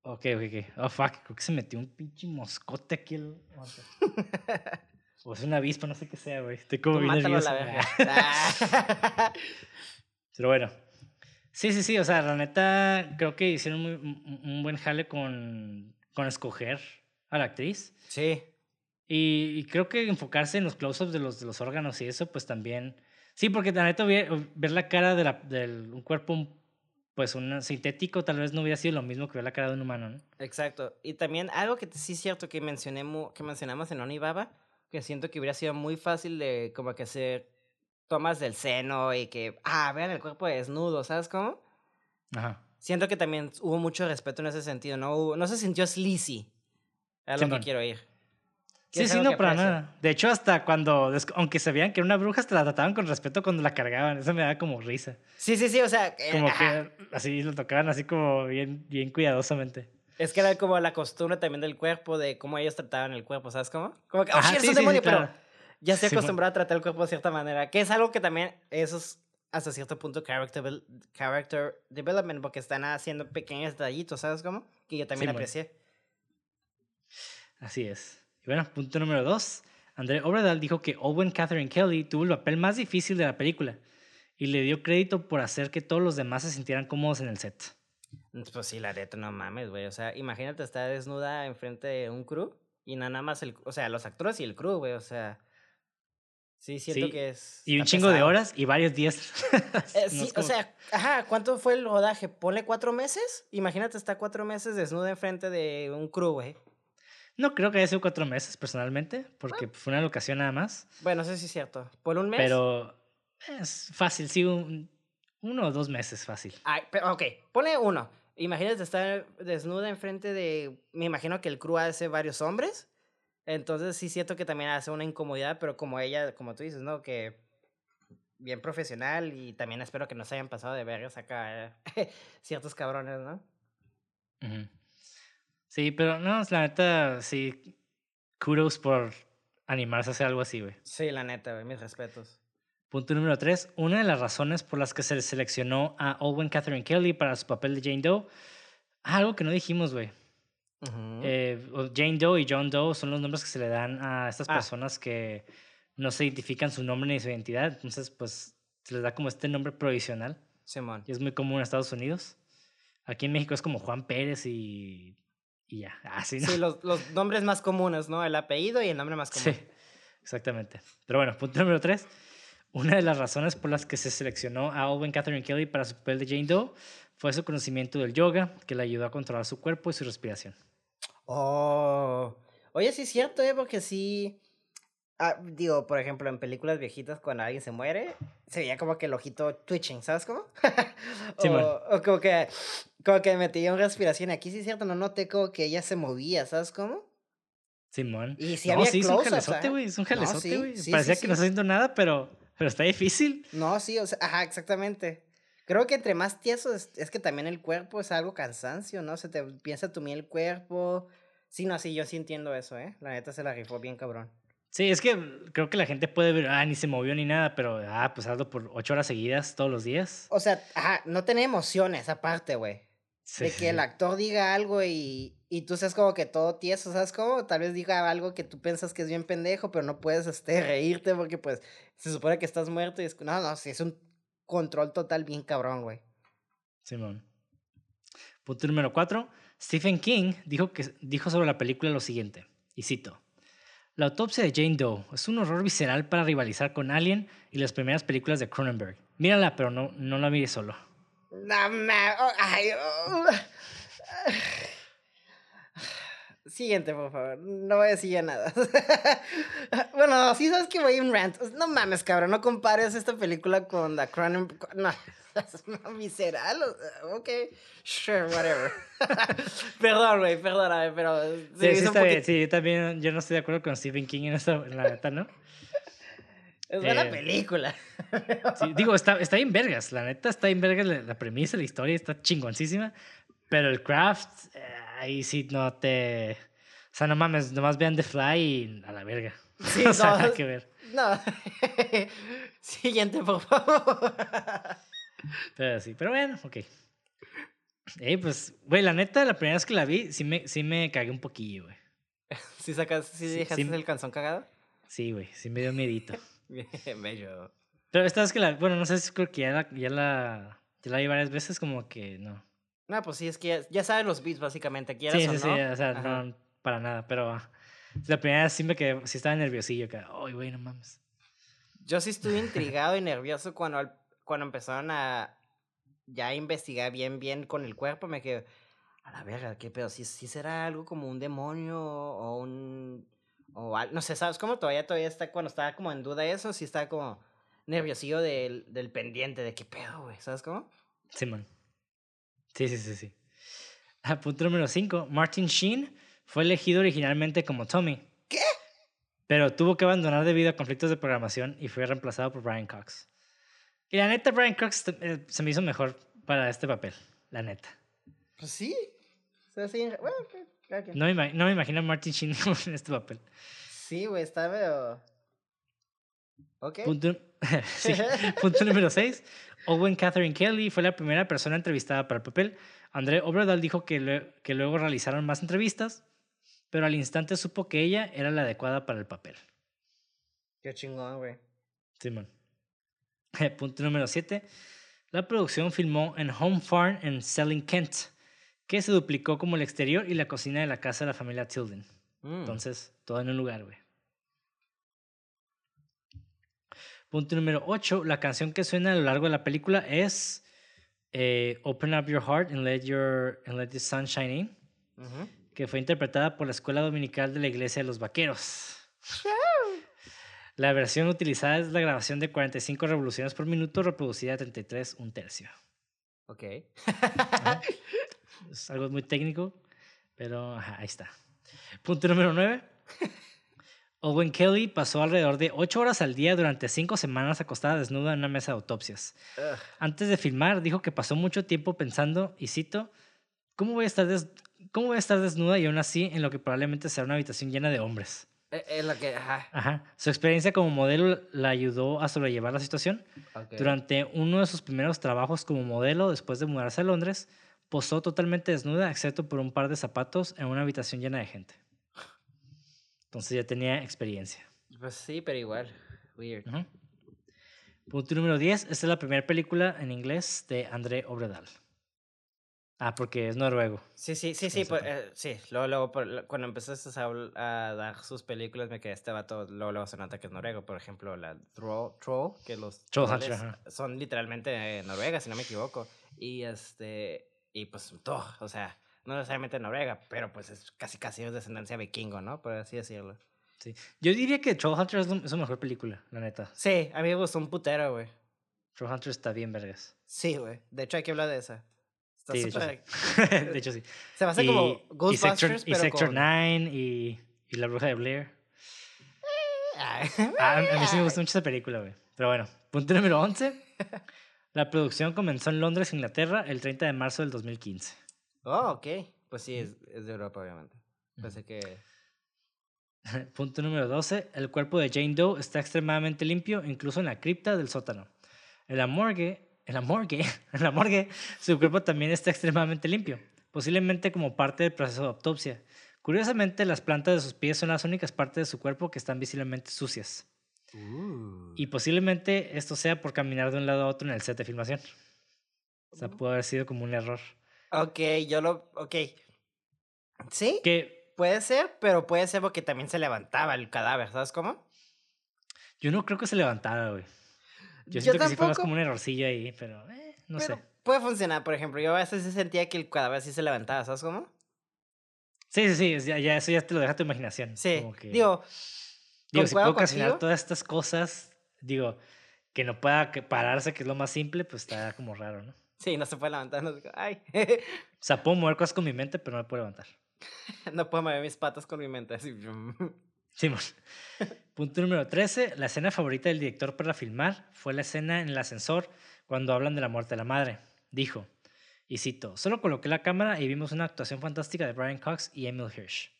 Ok, ok, ok. Oh, fuck. Creo que se metió un pinche moscote aquí. El... o es una avispa, no sé qué sea, güey. Estoy como bien nervioso. la verga. Pero bueno. Sí, sí, sí. O sea, la neta, creo que hicieron muy- un, buen jale con, con escoger a la actriz. sí. Y, y creo que enfocarse en los close-ups de los, de los órganos y eso, pues también. Sí, porque la neta, ver, ver la cara de, la, de un cuerpo, pues un sintético, tal vez no hubiera sido lo mismo que ver la cara de un humano, ¿no? Exacto. Y también algo que sí es cierto que, mencioné, que mencionamos en Onibaba, que siento que hubiera sido muy fácil de como que hacer tomas del seno y que, ah, vean el cuerpo desnudo, ¿sabes cómo? Ajá. Siento que también hubo mucho respeto en ese sentido, no, hubo- no se sintió sleazy. Es lo que quiero ir. Sí, sí, no, para nada. De hecho, hasta cuando, aunque se veían que era una bruja, hasta la trataban con respeto cuando la cargaban. Eso me da como risa. Sí, sí, sí, o sea, eh, Como ajá. que así lo tocaban así como bien, bien cuidadosamente. Es que era como la costumbre también del cuerpo, de cómo ellos trataban el cuerpo, ¿sabes cómo? Como que, oh, Ajá, es sí, un sí, sí, demonio, claro. pero ya estoy Simón. acostumbrado a tratar el cuerpo de cierta manera, que es algo que también, eso es hasta cierto punto character, character development, porque están haciendo pequeños detallitos, ¿sabes cómo? Que yo también aprecié. Así es. Y bueno, punto número dos. André Obradal dijo que Owen Catherine Kelly tuvo el papel más difícil de la película y le dio crédito por hacer que todos los demás se sintieran cómodos en el set. Pues sí, la neta, no mames, güey, o sea, imagínate estar desnuda enfrente de un crew y nada más el, o sea, los actores y el crew, güey, o sea, sí, siento Sí, que es... Y un chingo de horas y varios días. Eh, No sí, o sea, ajá, ¿cuánto fue el rodaje? Ponle cuatro meses. Imagínate estar cuatro meses desnuda enfrente de un crew, güey. No creo que haya sido cuatro meses personalmente, porque fue una locación nada más. Bueno, eso sí es cierto. ¿Por un mes? Pero es fácil, sí, un- uno o dos meses fácil. Ay, pero, ok, ponle uno. Imagínate estar desnuda enfrente de. Me imagino que el crew hace varios hombres. Entonces sí siento que también hace una incomodidad, pero como ella, como tú dices, ¿no? Que bien profesional y también espero que no se hayan pasado de vergas acá eh, ciertos cabrones, ¿no? Sí, pero no, la neta, sí, kudos por animarse a hacer algo así, güey. Sí, la neta, güey, mis respetos. Punto número tres. Una de las razones por las que se seleccionó a Owen Catherine Kelly para su papel de Jane Doe. ah, algo que no dijimos, güey. Eh, o Jane Doe y John Doe son los nombres que se le dan a estas Ah. personas que no se identifican su nombre ni su identidad. Entonces, pues, se les da como este nombre provisional. Simón. Y es muy común en Estados Unidos. Aquí en México es como Juan Pérez y, y ya. Así, ¿no? Sí, los, los nombres más comunes, ¿no? El apellido y el nombre más común. Sí, exactamente. Pero bueno, punto número tres. Una de las razones por las que se seleccionó a Owen Catherine Kelly para su papel de Jane Doe fue su conocimiento del yoga, que le ayudó a controlar su cuerpo y su respiración. Oh. Oye, sí es cierto, ¿eh? Porque sí. ah, digo, por ejemplo, en películas viejitas, cuando alguien se muere, se veía como que el ojito twitching, ¿sabes cómo? O, o como que. Como que metía una respiración. Aquí sí es cierto, no noté como que ella se movía, ¿sabes cómo? Simón. Y sí no, había sí, es un jalezote, ¿ah? güey. Es un jalezote, güey. sí, Parecía sí, que no está haciendo nada, pero, pero está difícil. No, sí, o sea, ajá, exactamente. Creo que entre más tieso es, es que también el cuerpo es algo cansancio, ¿no? Se te empieza a tumir el cuerpo. Sí, no, sí, yo sí entiendo eso, ¿eh? La neta se la rifó bien cabrón. Sí, es que creo que la gente puede ver, ah, ni se movió ni nada, pero, ah, pues hazlo por ocho horas seguidas todos los días. O sea, ajá, no tiene emociones aparte, güey. Sí, de que el actor diga algo y, y tú seas como que todo tieso, ¿sabes cómo? Tal vez diga algo que tú piensas que es bien pendejo, pero no puedes este, reírte porque pues se supone que estás muerto y es... No, no, sí, es un control total bien cabrón, güey. Simón. Punto número cuatro. Stephen King dijo, que, dijo sobre la película lo siguiente, y cito. La autopsia de Jane Doe es un horror visceral para rivalizar con Alien y las primeras películas de Cronenberg. Mírala, pero no, no la mires solo. No, ma- oh, ay, oh. Siguiente, por favor. No voy a decir ya nada. bueno, sí sabes que voy a un rant. No mames, cabrón. No compares esta película con The Crown. No, visceral. Ok, sure, whatever. Perdón, güey, perdóname, pero. Sí, sí, está bien. Sí, yo también. Yo no estoy de acuerdo con Stephen King en, esta, en la neta, ¿no? Es buena eh, película. sí, digo, está, está bien vergas. La neta está bien vergas la, premisa, la historia está chingoncísima. Pero el craft, eh, ahí sí no te. O sea, no mames, nomás vean The Fly y a la verga. Sí, o sea, nada que ver. No. Siguiente, por favor. Pero sí, pero bueno, ok. Eh, pues, güey, la neta, la primera vez que la vi, sí me, sí me cagué un poquillo, güey. ¿Sí, sacas, sí, dejaste el calzón cagado? Sí, güey, sí me dio miedito. Bello. Pero esta vez que la, bueno, no sé si creo que ya la, ya la, ya la vi varias veces, como que no. No, pues sí, es que ya, sabes los beats, básicamente. sí, sí, sí, o sea, no, para nada, pero la primera vez sí me quedé, sí estaba nerviosillo, que, ay, güey, no mames. Yo sí estuve intrigado y nervioso cuando, cuando empezaron a ya investigar bien, bien con el cuerpo, me quedé, a la verga, qué pedo, si ¿Sí, será algo como un demonio o un o no sé, ¿sabes cómo todavía todavía está cuando estaba como en duda eso? Sí está como nerviosillo del, del pendiente, de qué pedo, güey, ¿sabes cómo? Sí, man. Sí, sí, sí, sí. Ah, punto número 5. Martin Sheen fue elegido originalmente como Tommy. ¿Qué? Pero tuvo que abandonar debido a conflictos de programación y fue reemplazado por Brian Cox. Y la neta, Brian Cox eh, se me hizo mejor para este papel, la neta. Pues sí. bueno, no, me, no me imagino a Martin Sheen en este papel. Sí, güey, está medio... Ok. Punto, Punto número 6. Owen Catherine Kelly fue la primera persona entrevistada para el papel. André Obradal dijo que, que luego realizaron más entrevistas, pero al instante supo que ella era la adecuada para el papel. Qué chingón, güey. Simón. Punto número 7. La producción filmó en Home Farm en Selling, Kent, que se duplicó como el exterior y la cocina de la casa de la familia Tilden. Mm. Entonces, todo en un lugar, güey. Punto número 8. La canción que suena a lo largo de la película es eh, Open Up Your Heart and Let, your, and let the Sun Shine In, que fue interpretada por la Escuela Dominical de la Iglesia de los Vaqueros. La versión utilizada es la grabación de 45 revoluciones por minuto, reproducida a 33, un tercio. Ok. es algo muy técnico, pero ahí está. Punto número 9. Owen Kelly pasó alrededor de 8 horas al día durante 5 semanas acostada desnuda en una mesa de autopsias. Antes de filmar, dijo que pasó mucho tiempo pensando, y cito, ¿cómo voy, a estar ¿cómo voy a estar desnuda y aún así en lo que probablemente será una habitación llena de hombres? Es eh, eh, que, ajá. Su experiencia como modelo la ayudó a sobrellevar la situación. Durante uno de sus primeros trabajos como modelo, después de mudarse a Londres, posó totalmente desnuda, excepto por un par de zapatos, en una habitación llena de gente. Entonces ya tenía experiencia. Pues sí, pero igual. Weird. Punto número 10. Esta es la primera película en inglés de André Obredal. Ah, porque es noruego. Sí, sí, sí, sí, pues, eh, sí. Luego, luego cuando empezaste a, dar sus películas, me quedé este vato, luego, luego se nota que es noruego. Por ejemplo, la Troll, Troll que los Troll son literalmente noruegas, si no me equivoco. Y este, y pues todo, o sea, no necesariamente Noruega, pero pues es casi casi es descendencia vikingo, ¿no? Por así decirlo. Sí. Yo diría que Trollhunter es, es su mejor película, la neta. Sí, a mí me gustó un putero, güey. Trollhunter está bien vergas. Sí, güey. De hecho, hay que hablar de esa. Sí, super... de, hecho, sí. Se va a hacer como Ghostbusters, y Sector, y Sector 9 y, y La Bruja de Blair. Ah, a, mí sí me gustó mucho esa película, güey. Pero bueno, punto número 11. La producción comenzó en Londres, Inglaterra, el 30 de marzo del 2015. Oh, ok. Pues sí, es, es de Europa, obviamente. Pensé que... Punto número 12. El cuerpo de Jane Doe está extremadamente limpio, incluso en la cripta del sótano. En la morgue, en la morgue, en la morgue, su cuerpo también está extremadamente limpio, posiblemente como parte del proceso de autopsia. Curiosamente, las plantas de sus pies son las únicas partes de su cuerpo que están visiblemente sucias. Uh. Y posiblemente esto sea por caminar de un lado a otro en el set de filmación. O sea, pudo haber sido como un error. Ok, yo lo. Ok. ¿Sí? Que. Puede ser, pero puede ser porque también se levantaba el cadáver, ¿sabes cómo? Yo no creo que se levantara, güey. Yo, siento que sí fue más como un errorcillo ahí, pero eh, no sé. Puede funcionar, por ejemplo. Yo a veces sí sentía que el cadáver sí se levantaba, ¿sabes cómo? Sí, sí, sí, ya, ya, eso ya te lo deja tu imaginación. Sí, como que- digo, digo, si ocasionar contigo. todas estas cosas, digo, que no pueda pararse, que es lo más simple, pues está como raro, ¿no? sí, no se puede levantar. No, ay, O sea, puedo mover cosas con mi mente, pero no me puedo levantar. no puedo mover mis patas con mi mente. Así. Simón. Punto número 13. La escena favorita del director para filmar fue la escena en el ascensor cuando hablan de la muerte de la madre. Dijo, y cito, solo coloqué la cámara y vimos una actuación fantástica de Brian Cox y Emil Hirsch.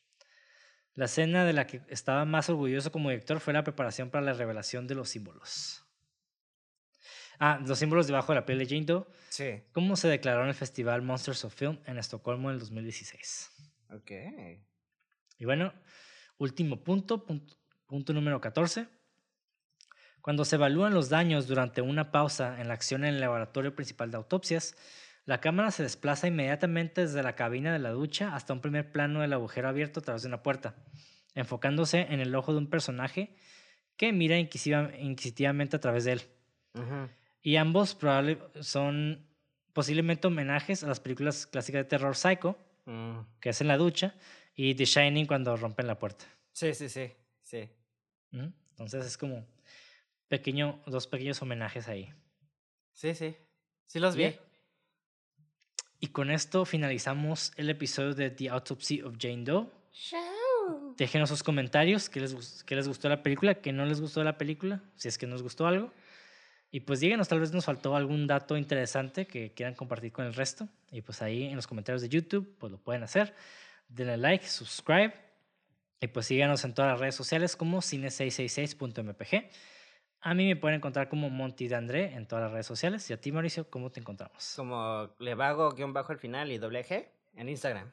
La escena de la que estaba más orgulloso como director fue la preparación para la revelación de los símbolos. Ah, los símbolos debajo de la piel de Jane Doe. Sí. ¿Cómo se declaró en el festival Monsters of Film en Estocolmo en el 2016? Ok. Y bueno, último punto, punto, punto número 14. Cuando se evalúan los daños durante una pausa en la acción en el laboratorio principal de autopsias, la cámara se desplaza inmediatamente desde la cabina de la ducha hasta un primer plano del agujero abierto a través de una puerta, enfocándose en el ojo de un personaje que mira inquisitivamente a través de él. Y ambos probable, son posiblemente homenajes a las películas clásicas de terror Psycho, Mm. que es en la ducha, y The Shining cuando rompen la puerta. Sí, sí, sí. Sí. Ujú. Entonces es como pequeño, dos pequeños homenajes ahí. Sí, sí. Sí los vi. Y con esto finalizamos el episodio de The Autopsy of Jane Doe. Déjenos sus comentarios, qué les, qué les gustó la película, qué no les gustó de la película, si es que nos gustó algo. Y pues díganos, tal vez nos faltó algún dato interesante que quieran compartir con el resto. Y pues ahí en los comentarios de YouTube, pues lo pueden hacer. Denle like, subscribe. Y pues síganos en todas las redes sociales como cine666.mpg. A mí me pueden encontrar como Monty de André en todas las redes sociales. Y a ti, Mauricio, ¿cómo te encontramos? Como Levago guion bajo al final y doble G en Instagram.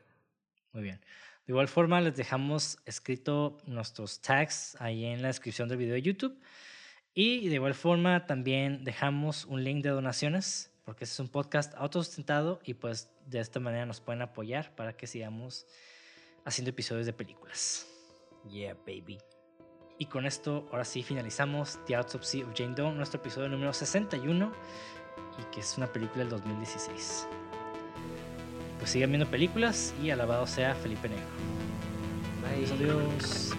Muy bien. De igual forma, les dejamos escrito nuestros tags ahí en la descripción del video de YouTube. Y de igual forma, también dejamos un link de donaciones, porque este es un podcast autosustentado y pues de esta manera nos pueden apoyar para que sigamos haciendo episodios de películas. Yeah, baby. Y con esto, ahora sí, finalizamos The Autopsy of Jane Doe, nuestro episodio número 61, y que es una película del 2016. Pues sigan viendo películas y alabado sea Felipe Negro. Bye. Adiós.